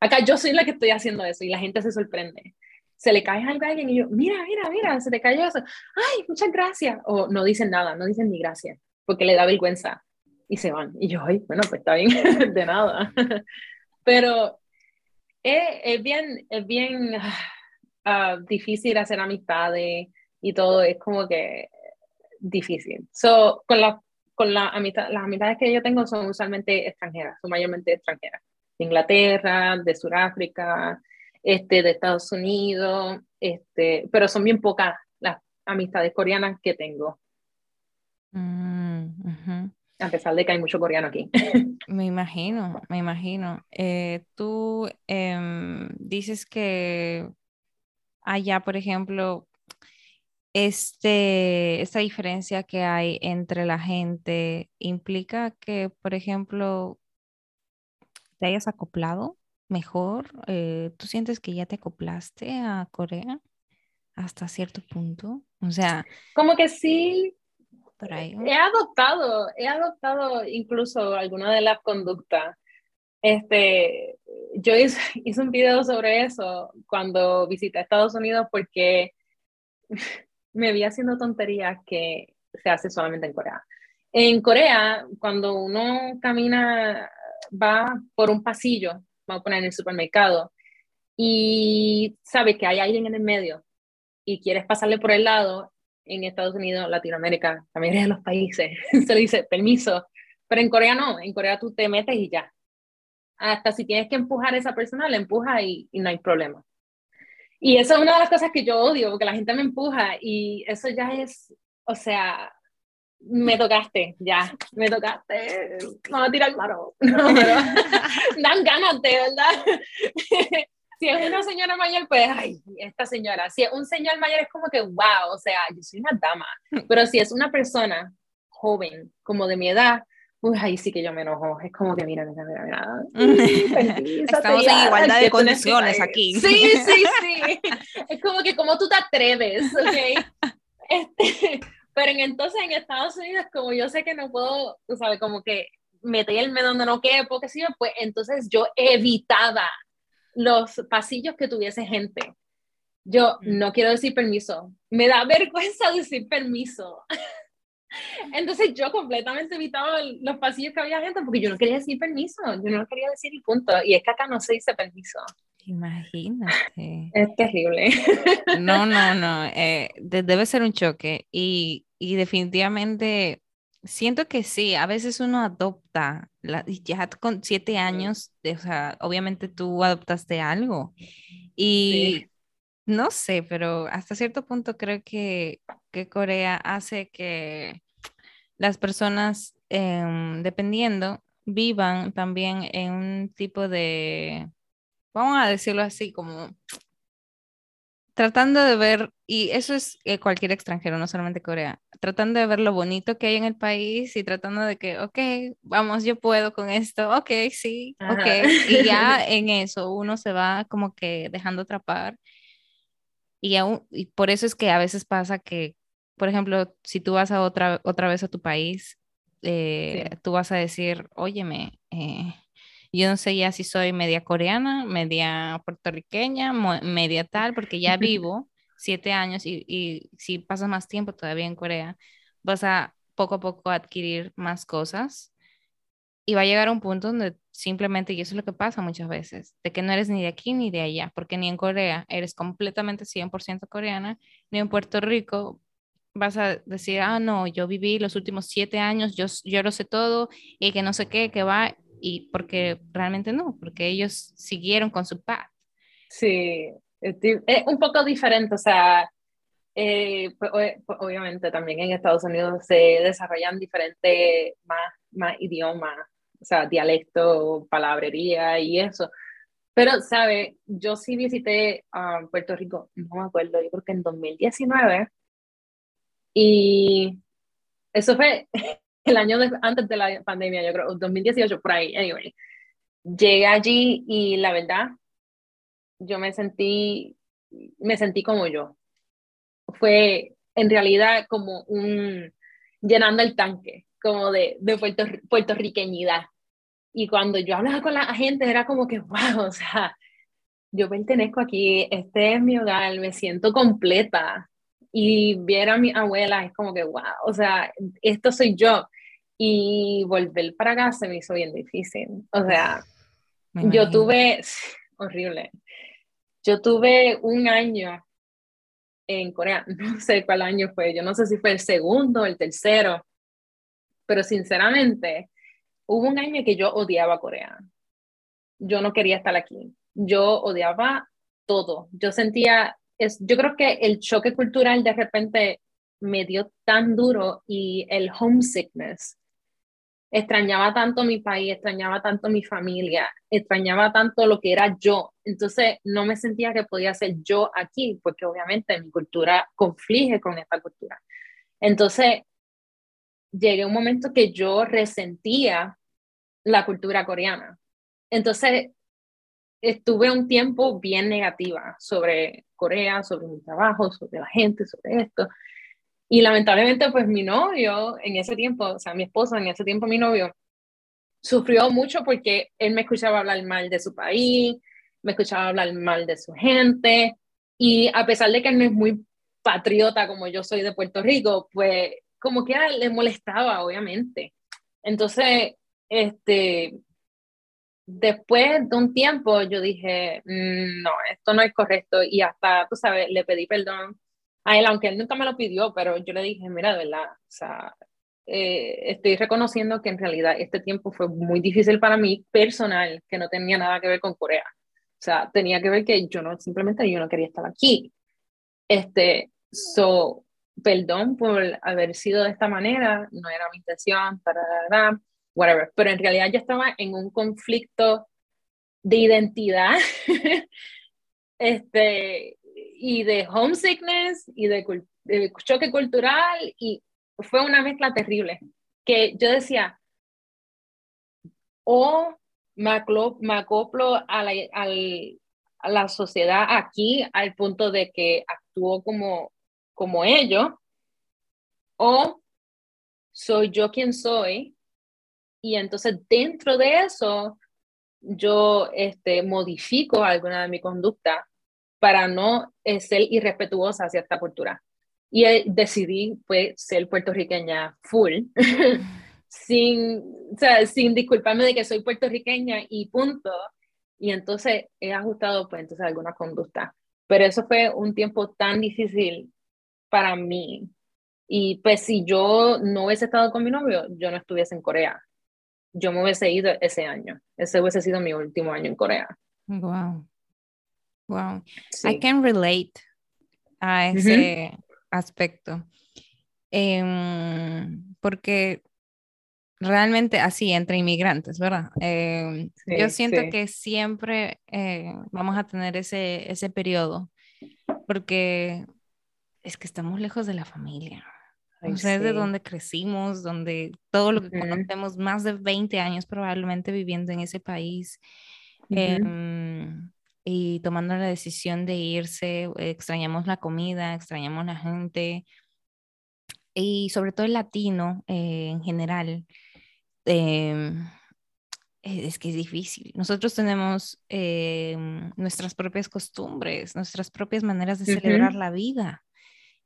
acá yo soy la que estoy haciendo eso y la gente se sorprende. Se le cae algo a alguien y yo, mira, mira, mira, se te cayó eso. Ay, muchas gracias. O no dicen nada, no dicen ni gracias, porque le da vergüenza y se van. Y yo, ay, bueno, pues está bien, [LAUGHS] de nada. Pero es, es bien, es bien uh, [SIGHS] difícil hacer amistades y todo es como que difícil. Con la, con la amistad, las amistades que yo tengo son usualmente extranjeras, son mayormente extranjeras. De Inglaterra, de Sudáfrica, este, de Estados Unidos, este, pero son bien pocas las amistades coreanas que tengo. Mm, A pesar de que hay mucho coreano aquí. [LAUGHS] Me imagino, me imagino. Eh, tú em, dices que allá, por ejemplo, este, esta diferencia que hay entre la gente implica que, por ejemplo, te hayas acoplado mejor. Eh, ¿Tú sientes que ya te acoplaste a Corea hasta cierto punto? O sea, como que sí. He adoptado, he adoptado incluso alguna de las conductas. Este, yo hice, [LAUGHS] hice un video sobre eso cuando visité Estados Unidos porque [LAUGHS] me vi haciendo tonterías que se hace solamente en Corea. En Corea, cuando uno camina, va por un pasillo, vamos a poner en el supermercado, y sabe que hay alguien en el medio y quieres pasarle por el lado, en Estados Unidos, Latinoamérica, la mayoría de los países, [LAUGHS] se le dice permiso, pero en Corea no, en Corea tú te metes y ya. Hasta si tienes que empujar a esa persona, le empuja y no hay problema. Y eso es una de las cosas que yo odio, porque la gente me empuja y eso ya es, o sea, me tocaste, ya, me tocaste, voy a tirar claro. No, pero [LAUGHS] dan ganas de verdad. [LAUGHS] si es una señora mayor, pues, ay, esta señora. Si es un señor mayor, es como que, wow, o sea, yo soy una dama. [LAUGHS] Pero si es una persona joven, como de mi edad, Uy, ahí sí que yo me enojo. Es como que, mira, mira, mira, mira. [LAUGHS] Estamos en igualdad de condiciones aquí. Sí, sí, [LAUGHS] sí. es como que, ¿cómo tú te atreves? ¿ok? Este, pero en, entonces en Estados Unidos, como yo sé que no puedo, tú sabes, como que meterme donde no quede, porque sí, pues entonces yo evitaba los pasillos que tuviese gente. Yo mm. no quiero decir permiso. Me da [LAUGHS] vergüenza decir permiso. [LAUGHS] Entonces yo completamente evitaba los pasillos que había gente porque yo no quería decir permiso, yo no quería decir y punto. Y es que acá no se dice permiso. Imagínate. Es terrible. No, no, no. [LAUGHS] Eh, debe ser un choque. Y, y, definitivamente siento que sí, a veces uno adopta, la, ya con siete años, o sea, obviamente tú adoptaste algo. Y no sé, pero hasta cierto punto creo que, que Corea hace que las personas, em, dependiendo, vivan también en un tipo de, vamos a decirlo así, como tratando de ver, y eso es eh, cualquier extranjero, no solamente Corea, tratando de ver lo bonito que hay en el país y tratando de que, ok, vamos, yo puedo con esto, ok, sí, ok, y ya [LAUGHS] en eso uno se va como que dejando atrapar. Y, aún, y por eso es que a veces pasa que, por ejemplo, si tú vas a otra, otra vez a tu país, eh, tú vas a decir, óyeme, eh, yo no sé ya si soy media coreana, media puertorriqueña, media tal, porque ya [LAUGHS] vivo siete años y, y si pasas más tiempo todavía en Corea, vas a poco a poco adquirir más cosas. Y va a llegar a un punto donde simplemente, y eso es lo que pasa muchas veces, de que no eres ni de aquí ni de allá, porque ni en Corea eres completamente 100% coreana, ni en Puerto Rico vas a decir, ah, no, yo viví los últimos siete años, yo, yo lo sé todo y que no sé qué, que va, y porque realmente no, porque ellos siguieron con su path. Sí, es, un poco diferente, o sea, eh, pues, pues, obviamente también en Estados Unidos se desarrollan diferentes más, más idiomas, o sea, dialecto, palabrería y eso. Pero, ¿sabe? Yo sí visité a Puerto Rico, no me acuerdo, yo creo que en 2019, y eso fue el año antes de la pandemia, yo creo, 2018, por ahí, anyway. Llegué allí y la verdad, yo me sentí, me sentí como yo. Fue en realidad como un, llenando el tanque, como de, de puerto, puertorriqueñidad. Y cuando yo hablaba con la gente era como que, wow, o sea, yo pertenezco aquí, este es mi hogar, me siento completa, y ver a mi abuela es como que, wow, o sea, esto soy yo. Y volver para acá se me hizo bien difícil. O sea, yo tuve, [LAUGHS] horrible, yo tuve un año en Corea, [LAUGHS] no sé cuál año fue, yo no sé si fue el segundo o el tercero, pero sinceramente, hubo un año que yo odiaba Corea. Yo no quería estar aquí. Yo odiaba todo. Yo sentía yo creo que el choque cultural de repente me dio tan duro y el homesickness. Extrañaba tanto mi país, extrañaba tanto mi familia, extrañaba tanto lo que era yo. Entonces no me sentía que podía ser yo aquí, porque obviamente mi cultura conflige con esta cultura. Entonces llegué a un momento que yo resentía la cultura coreana. Entonces estuve un tiempo bien negativa sobre Corea, sobre mi trabajo, sobre la gente, sobre esto. Y lamentablemente, pues mi novio en ese tiempo, o sea, mi esposo en ese tiempo, mi novio, sufrió mucho porque él me escuchaba hablar mal de su país, me escuchaba hablar mal de su gente. Y a pesar de que él no es muy patriota como yo soy de Puerto Rico, pues como que a él le molestaba, obviamente. Entonces, este, después de un tiempo yo dije, mm, no, esto no es correcto y hasta, tú sabes, le pedí perdón a él, aunque él nunca me lo pidió, pero yo le dije, mira, de verdad, o sea, eh, estoy reconociendo que en realidad este tiempo fue muy difícil para mí, personal, que no tenía nada que ver con Corea. O sea, tenía que ver que yo no, simplemente yo no quería estar aquí. Este, so, perdón por haber sido de esta manera, no era mi intención, para nada whatever. Pero en realidad yo estaba en un conflicto de identidad [LAUGHS] este, y de homesickness y de, choque cultural y fue una mezcla terrible que yo decía, o me, acoplo, a, la, a la sociedad aquí al punto de que actúo como, como ellos, o soy yo quien soy y entonces dentro de eso yo este, modifico alguna de mi conducta para no eh, ser irrespetuosa hacia esta cultura. Y eh, decidí pues, ser puertorriqueña full, [LAUGHS] sin, o sea, sin disculparme de que soy puertorriqueña y punto. Y entonces he ajustado pues entonces alguna conducta. Pero eso fue un tiempo tan difícil para mí. Y pues si yo no hubiese estado con mi novio, yo no estuviese en Corea yo me hubiese ido ese año. Ese hubiese sido mi último año en Corea. Wow. Wow. I can relate a ese aspecto. Em, porque realmente así entre inmigrantes, ¿verdad? Em, yo siento que siempre eh, vamos a tener ese, ese periodo porque es que estamos lejos de la familia. O sea, es de donde crecimos, donde todo lo que conocemos, más de 20 años probablemente viviendo en ese país em, y tomando la decisión de irse, extrañamos la comida, extrañamos la gente y sobre todo el latino eh, en general. Em, es que es difícil. Nosotros tenemos em, nuestras propias costumbres, nuestras propias maneras de celebrar la vida.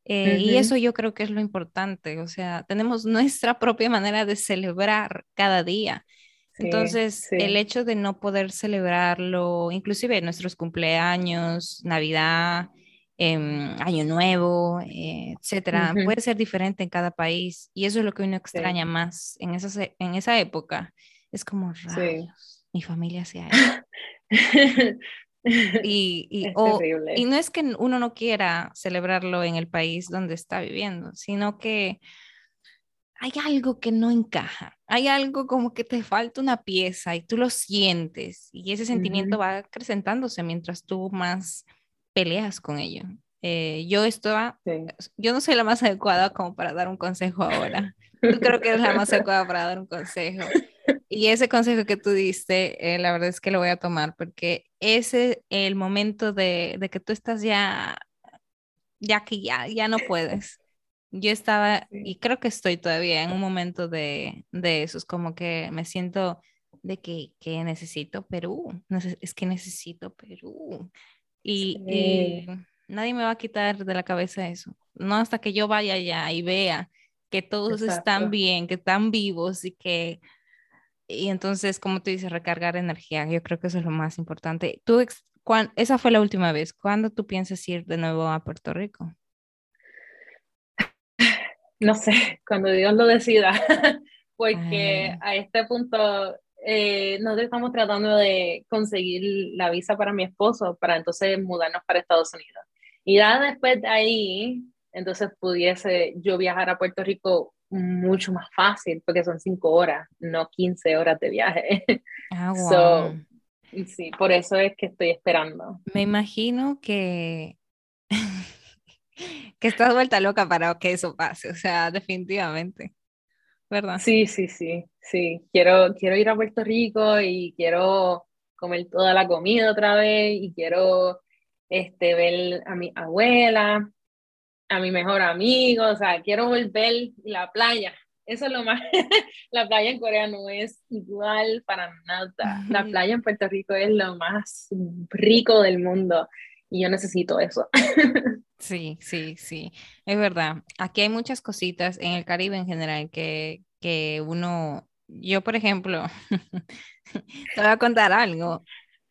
Eh, y eso yo creo que es lo importante, o sea, tenemos nuestra [LAUGHS] propia manera de celebrar cada día. Entonces, el hecho de no poder celebrarlo, inclusive nuestros cumpleaños, Navidad, em, Año Nuevo, eh, etcétera, puede ser diferente en cada país y eso es lo que uno extraña más en, esa, en esa época. Es como rayos, mi familia se ha [LAUGHS] Y, y, y, no es que uno no quiera celebrarlo en el país donde está viviendo, sino que hay algo que no encaja, hay algo como que te falta una pieza y tú lo sientes y ese sentimiento va acrecentándose mientras tú más peleas con ello. Eh, yo estaba, yo no soy la más adecuada como para dar un consejo ahora. [LAUGHS] Tú creo que eres la más adecuada para dar un consejo. Y ese consejo que tú diste, eh, la verdad es que lo voy a tomar porque ese el momento de, de, que tú estás ya, ya que ya, ya no puedes. Yo estaba, y creo que estoy todavía en un momento de, de eso, es como que me siento de que, que necesito Perú, es que necesito Perú. Y, y, nadie me va a quitar de la cabeza eso, no hasta que yo vaya allá y vea que todos están bien, que están vivos y que y entonces, como tú dices, recargar energía, yo creo que eso es lo más importante. Tú, esa fue la última vez. ¿Cuándo tú piensas ir de nuevo a Puerto Rico? [SIGHS] No sé, cuando Dios lo decida, [LAUGHS] porque a este punto eh, nosotros estamos tratando de conseguir la visa para mi esposo para entonces mudarnos para Estados Unidos. Y ya después de ahí, entonces pudiese yo viajar a Puerto Rico mucho más fácil porque son cinco horas, no 15 horas de viaje. Ah, [LAUGHS] sí, por eso es que estoy esperando. Me imagino que [LAUGHS] que estás vuelta loca para que eso pase, o sea, definitivamente. ¿Verdad? Sí, sí, sí, sí. Quiero, quiero ir a Puerto Rico y quiero comer toda la comida otra vez y quiero este, ver a mi abuela a mi mejor amigo, o sea, quiero volver la playa. Eso es lo más, [LAUGHS] la playa en Corea no es igual para nada. La playa en Puerto Rico es lo más rico del mundo y yo necesito eso. [LAUGHS] Sí, sí, sí, es verdad. Aquí hay muchas cositas en el Caribe en general que, que uno, yo por ejemplo, [LAUGHS] te voy a contar algo.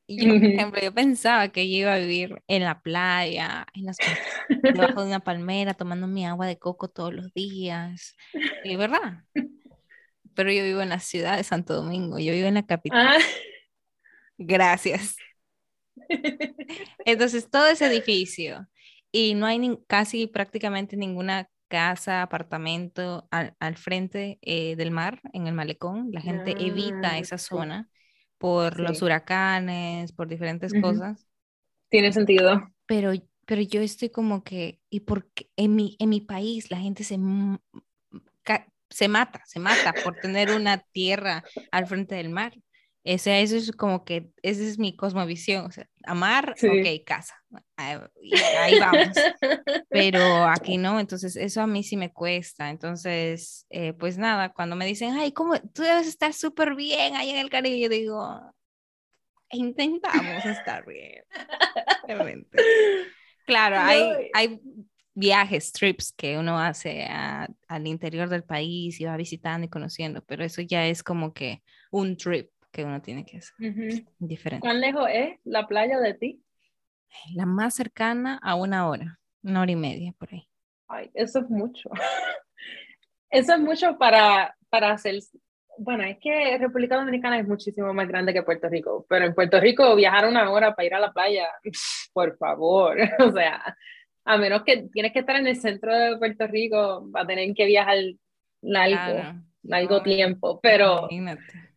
Yo, por ejemplo, yo pensaba que yo iba a vivir en la playa, en las, debajo de una palmera, tomando mi agua de coco todos los días. Y verdad. Pero yo vivo en la ciudad de Santo Domingo, yo vivo en la capital. Ah. Gracias. Entonces, todo ese edificio y no hay ni, casi prácticamente ninguna casa, apartamento al, al frente eh, del mar, en el malecón. La gente evita ah, esa zona por los huracanes, por diferentes cosas. Tiene sentido. Pero, pero yo estoy como que, y porque en mi, en mi país la gente se, se mata, se mata por tener una tierra al frente del mar. O sea, eso es como que, esa es mi cosmovisión, o sea, amar, ok, casa, ahí vamos, [LAUGHS] pero aquí no, entonces eso a mí sí me cuesta, entonces, eh, pues nada, cuando me dicen, ay, ¿cómo? Tú debes estar súper bien ahí en el Caribe, yo digo, intentamos estar bien, realmente. Claro, hay, hay viajes, trips que uno hace al interior del país y va visitando y conociendo, pero eso ya es como que un trip que uno tiene que hacer. Diferente. ¿Cuán lejos es la playa de ti? La más cercana a una hora, una hora y media por ahí. Ay, eso es mucho. [LAUGHS] eso es mucho para, para hacer... Bueno, es que República Dominicana es muchísimo más grande que Puerto Rico, pero en Puerto Rico viajar una hora para ir a la playa, [LAUGHS] por favor, [LAUGHS] o sea, a menos que tienes que estar en el centro de Puerto Rico, va a tener que viajar largo, largo tiempo, pero... Imagínate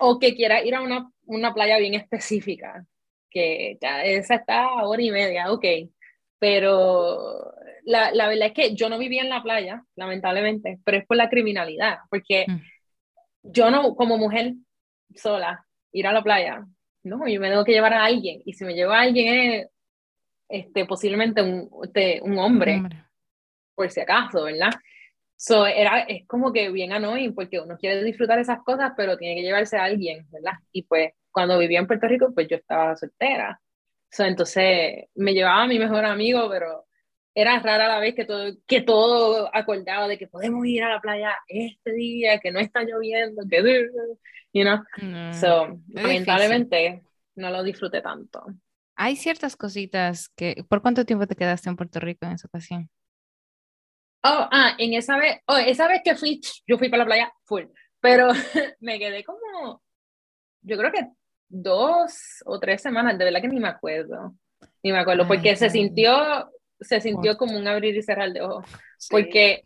o que quiera ir a una, una playa bien específica, que ya esa está a hora y media, ok. pero la, la, verdad es que yo no vivía en la playa, lamentablemente, pero es por la criminalidad, porque mm. yo no, como mujer sola, ir a la playa, no, yo me tengo que llevar a alguien, y si me llevo a alguien es este, posiblemente un, este, un hombre, por si acaso, ¿verdad? So, era, es como que bien annoying porque uno quiere disfrutar esas cosas, pero tiene que llevarse a alguien, ¿verdad? Y pues cuando vivía en Puerto Rico, pues yo estaba soltera. So, entonces me llevaba a mi mejor amigo, pero era rara la vez que todo, que todo acordaba de que podemos ir a la playa este día, que no está lloviendo, que, you know. so, lamentablemente no lo disfruté tanto. Hay ciertas cositas que, ¿por cuánto tiempo te quedaste en Puerto Rico en esa ocasión? Oh, ah, en esa vez, oh, esa vez que fui, yo fui para la playa full, pero [LAUGHS] me quedé como, yo creo que dos o tres semanas, de verdad que ni me acuerdo, ni me acuerdo, porque se sintió, se sintió como un abrir y cerrar de ojos, porque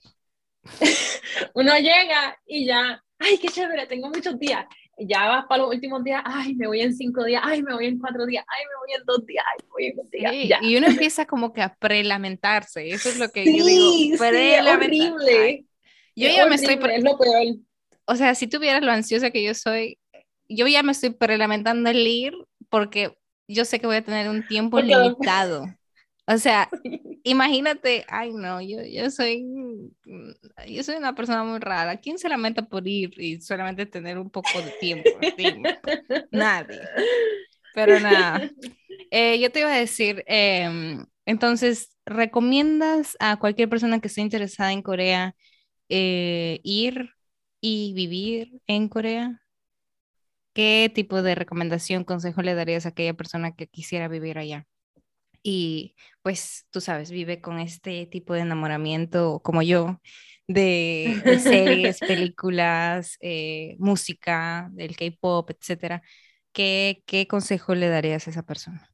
[LAUGHS] uno llega y ya, ay, qué chévere, tengo muchos días, ya vas para los últimos días, ay, me voy en cinco días, ay, me voy en cuatro días, ay, me voy en dos días, ay, me voy en un día. Y uno empieza como que a prelamentarse, eso es lo que yo digo, prelamentarse. yo ya me estoy... Es lo peor. O sea, si tuvieras lo ansiosa que yo soy, yo ya me estoy prelamentando el ir porque yo sé que voy a tener un tiempo limitado. O sea, [LAUGHS] imagínate, ay no, yo, yo soy yo soy una persona muy rara. ¿Quién se lamenta por ir y solamente tener un poco de tiempo? Nadie. Pero nada. Eh, yo te iba a decir, em, entonces, ¿recomiendas a cualquier persona que esté interesada en Corea eh, ir y vivir en Corea? ¿Qué tipo de recomendación, consejo le darías a aquella persona que quisiera vivir allá? Y pues tú sabes, vive con este tipo de enamoramiento como yo de, series, [LAUGHS] películas, eh, música, del K-pop, etcétera. ¿Qué, ¿Qué consejo le darías a esa persona?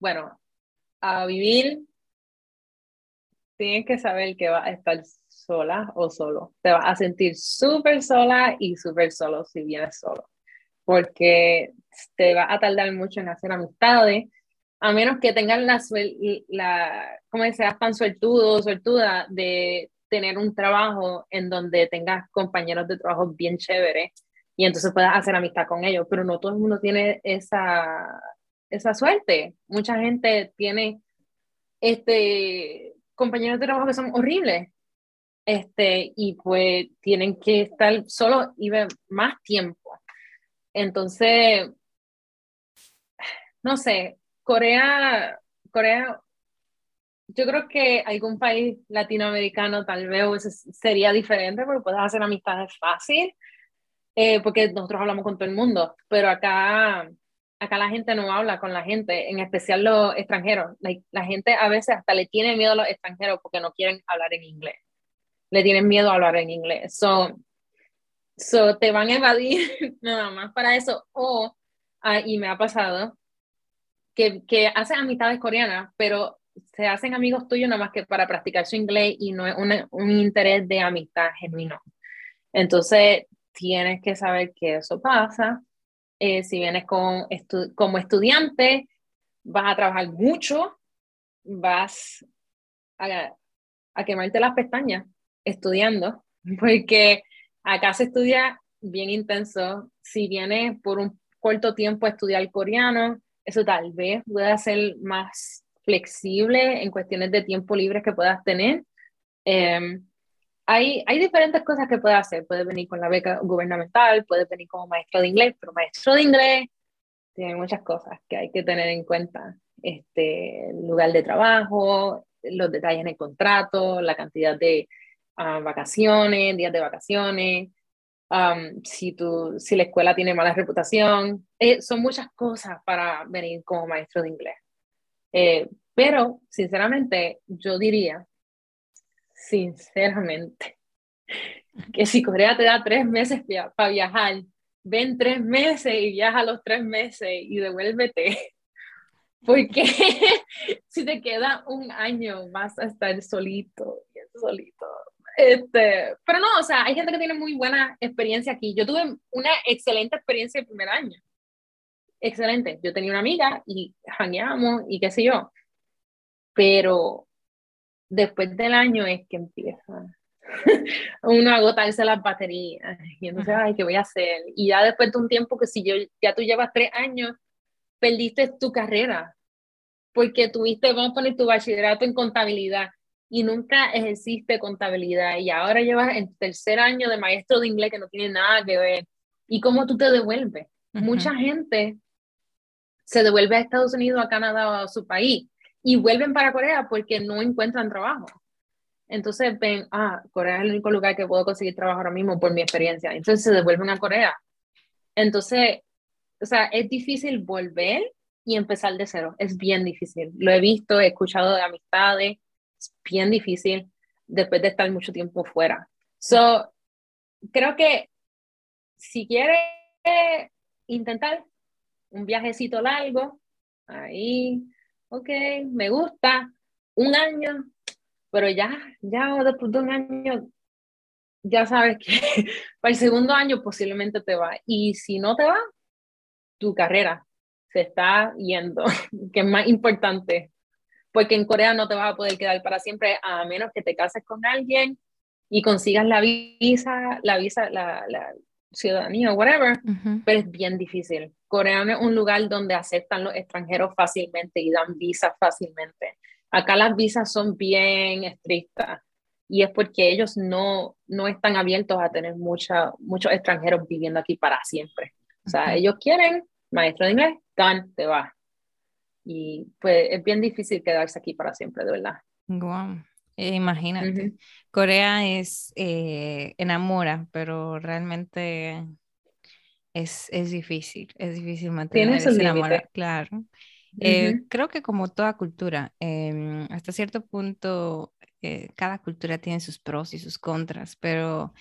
bueno, a vivir tienes que saber que va a estar sola o solo. Te vas a sentir súper sola y súper solo si vienes solo porque te va a tardar mucho en hacer amistades, a menos que tengas la, la como seas tan suertudo o suertuda de tener un trabajo en donde tengas compañeros de trabajo bien chéveres y entonces puedas hacer amistad con ellos, pero no todo el mundo tiene esa, esa suerte. Mucha gente tiene este, compañeros de trabajo que son horribles este, y pues tienen que estar solo y más tiempo. Entonces, no sé, Corea, Corea, yo creo que algún país latinoamericano tal vez sería diferente porque puedes hacer amistades fácil, eh, porque nosotros hablamos con todo el mundo, pero acá, acá la gente no habla con la gente, en especial los extranjeros. La, gente a veces hasta le tiene miedo a los extranjeros porque no quieren hablar en inglés. Le tienen miedo a hablar en inglés. So, So, te van a evadir [LAUGHS] nada más para eso. O, ah, y me ha pasado, que, que hacen amistades coreanas, pero se hacen amigos tuyos nada más que para practicar su inglés y no es un interés de amistad genuino. Entonces, tienes que saber que eso pasa. Eh, si vienes con como estudiante, vas a trabajar mucho, vas a, a quemarte las pestañas estudiando, [LAUGHS] porque Acá se estudia bien intenso. Si vienes por un corto tiempo a estudiar coreano, eso tal vez pueda ser más flexible en cuestiones de tiempo libre que puedas tener. Em, hay, hay diferentes cosas que puedes hacer. Puedes venir con la beca gubernamental, puedes venir como maestro de inglés, pero maestro de inglés tiene muchas cosas que hay que tener en cuenta. Este, lugar de trabajo, los detalles en el contrato, la cantidad de vacaciones, días de vacaciones, si, tu, si la escuela tiene mala reputación. Eh, son muchas cosas para venir como maestro de inglés. Eh, pero, sinceramente, yo diría, sinceramente, [LAUGHS] que si Corea te da tres meses para viajar, ven tres meses y viaja los tres meses y devuélvete. [LAUGHS] Porque [LAUGHS] si te queda un año vas a estar solito, solito. Este, pero no, o sea, hay gente que tiene muy buena experiencia aquí. Yo tuve una excelente experiencia el primer año. excelente. Yo tenía una amiga y jangueamos y qué sé yo. Pero después del año es que empieza [LAUGHS] uno a agotarse las baterías y entonces, ay, ¿qué voy a hacer? Y ya después de un tiempo que si yo, ya tú llevas tres años, perdiste tu carrera porque tuviste, vamos a poner tu bachillerato en contabilidad y nunca ejerciste contabilidad y ahora llevas el tercer año de maestro de inglés que no tiene nada que ver. ¿Y cómo tú te devuelves? Mucha gente se devuelve a Estados Unidos, a Canadá o a su país y vuelven para Corea porque no encuentran trabajo. Entonces ven, ah, Corea es el único lugar que puedo conseguir trabajo ahora mismo por mi experiencia. Entonces se devuelven a Corea. Entonces, o sea, es difícil volver y empezar de cero. Es bien difícil. Lo he visto, he escuchado de amistades, es bien difícil después de estar mucho tiempo fuera. So, creo que si quieres intentar un viajecito largo, ahí, ok, me gusta, un año, pero ya, ya después de un año, ya sabes que [LAUGHS] para el segundo año posiblemente te va. Y si no te va, tu carrera se está yendo, [LAUGHS] que es más importante porque en Corea no te vas a poder quedar para siempre a menos que te cases con alguien y consigas la visa, la visa, la, la ciudadanía whatever, pero es bien difícil. Corea es un lugar donde aceptan los extranjeros fácilmente y dan visas fácilmente. Acá las visas son bien estrictas y es porque ellos no, no están abiertos a tener mucha, muchos extranjeros viviendo aquí para siempre. O sea, ellos quieren maestro de inglés, dan, te va y pues es bien difícil quedarse aquí para siempre, de verdad. Wow. Eh, imagínate, Corea es eh, enamora, pero realmente es, es difícil, es difícil mantener ese enamor, claro. Eh, creo que como toda cultura, em, hasta cierto punto, cada cultura tiene sus pros y sus contras, pero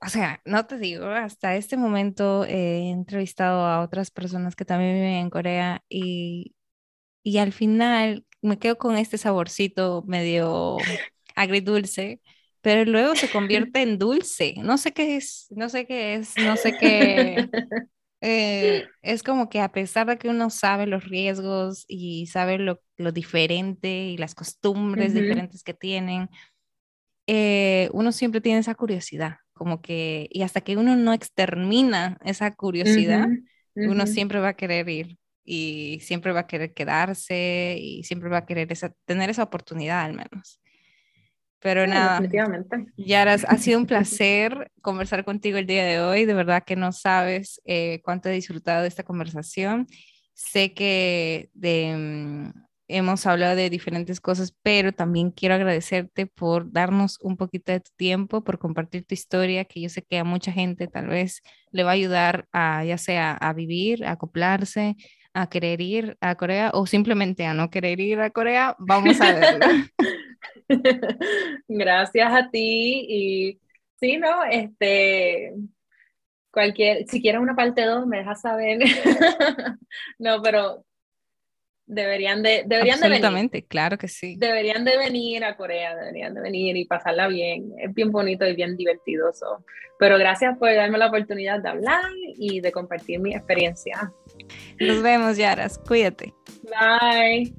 o sea, no te digo, hasta este momento he entrevistado a otras personas que también viven en Corea y, y al final me quedo con este saborcito medio agridulce, pero luego se [LAUGHS] convierte en dulce. No sé qué es, no sé qué es, no sé qué. Eh, es como que a pesar de que uno sabe los riesgos y sabe lo, lo diferente y las costumbres diferentes que tienen, eh, uno siempre tiene esa curiosidad, como que, y hasta que uno no extermina esa curiosidad, uno siempre va a querer ir y siempre va a querer quedarse y siempre va a querer esa, tener esa oportunidad al menos. Pero nada, definitivamente. Yara, ha sido un [LAUGHS] placer conversar contigo el día de hoy. De verdad que no sabes eh, cuánto he disfrutado de esta conversación. Sé que de, mm, hemos hablado de diferentes cosas, pero también quiero agradecerte por darnos un poquito de tu tiempo, por compartir tu historia, que yo sé que a mucha gente tal vez le va a ayudar a ya sea a vivir, a acoplarse, a querer ir a Corea o simplemente a no querer ir a Corea. Vamos a verlo. [LAUGHS] Gracias a ti y sí, no, este cualquier, si quieres una parte 2 me dejas saber. [LAUGHS] no, pero Deberían de, deberían Absolutamente, claro que sí. Deberían de venir a Corea, deberían de venir y pasarla bien. Es bien bonito y bien divertidoso. Pero gracias por darme la oportunidad de hablar y de compartir mi experiencia. Nos vemos, Yaras. Cuídate. Bye.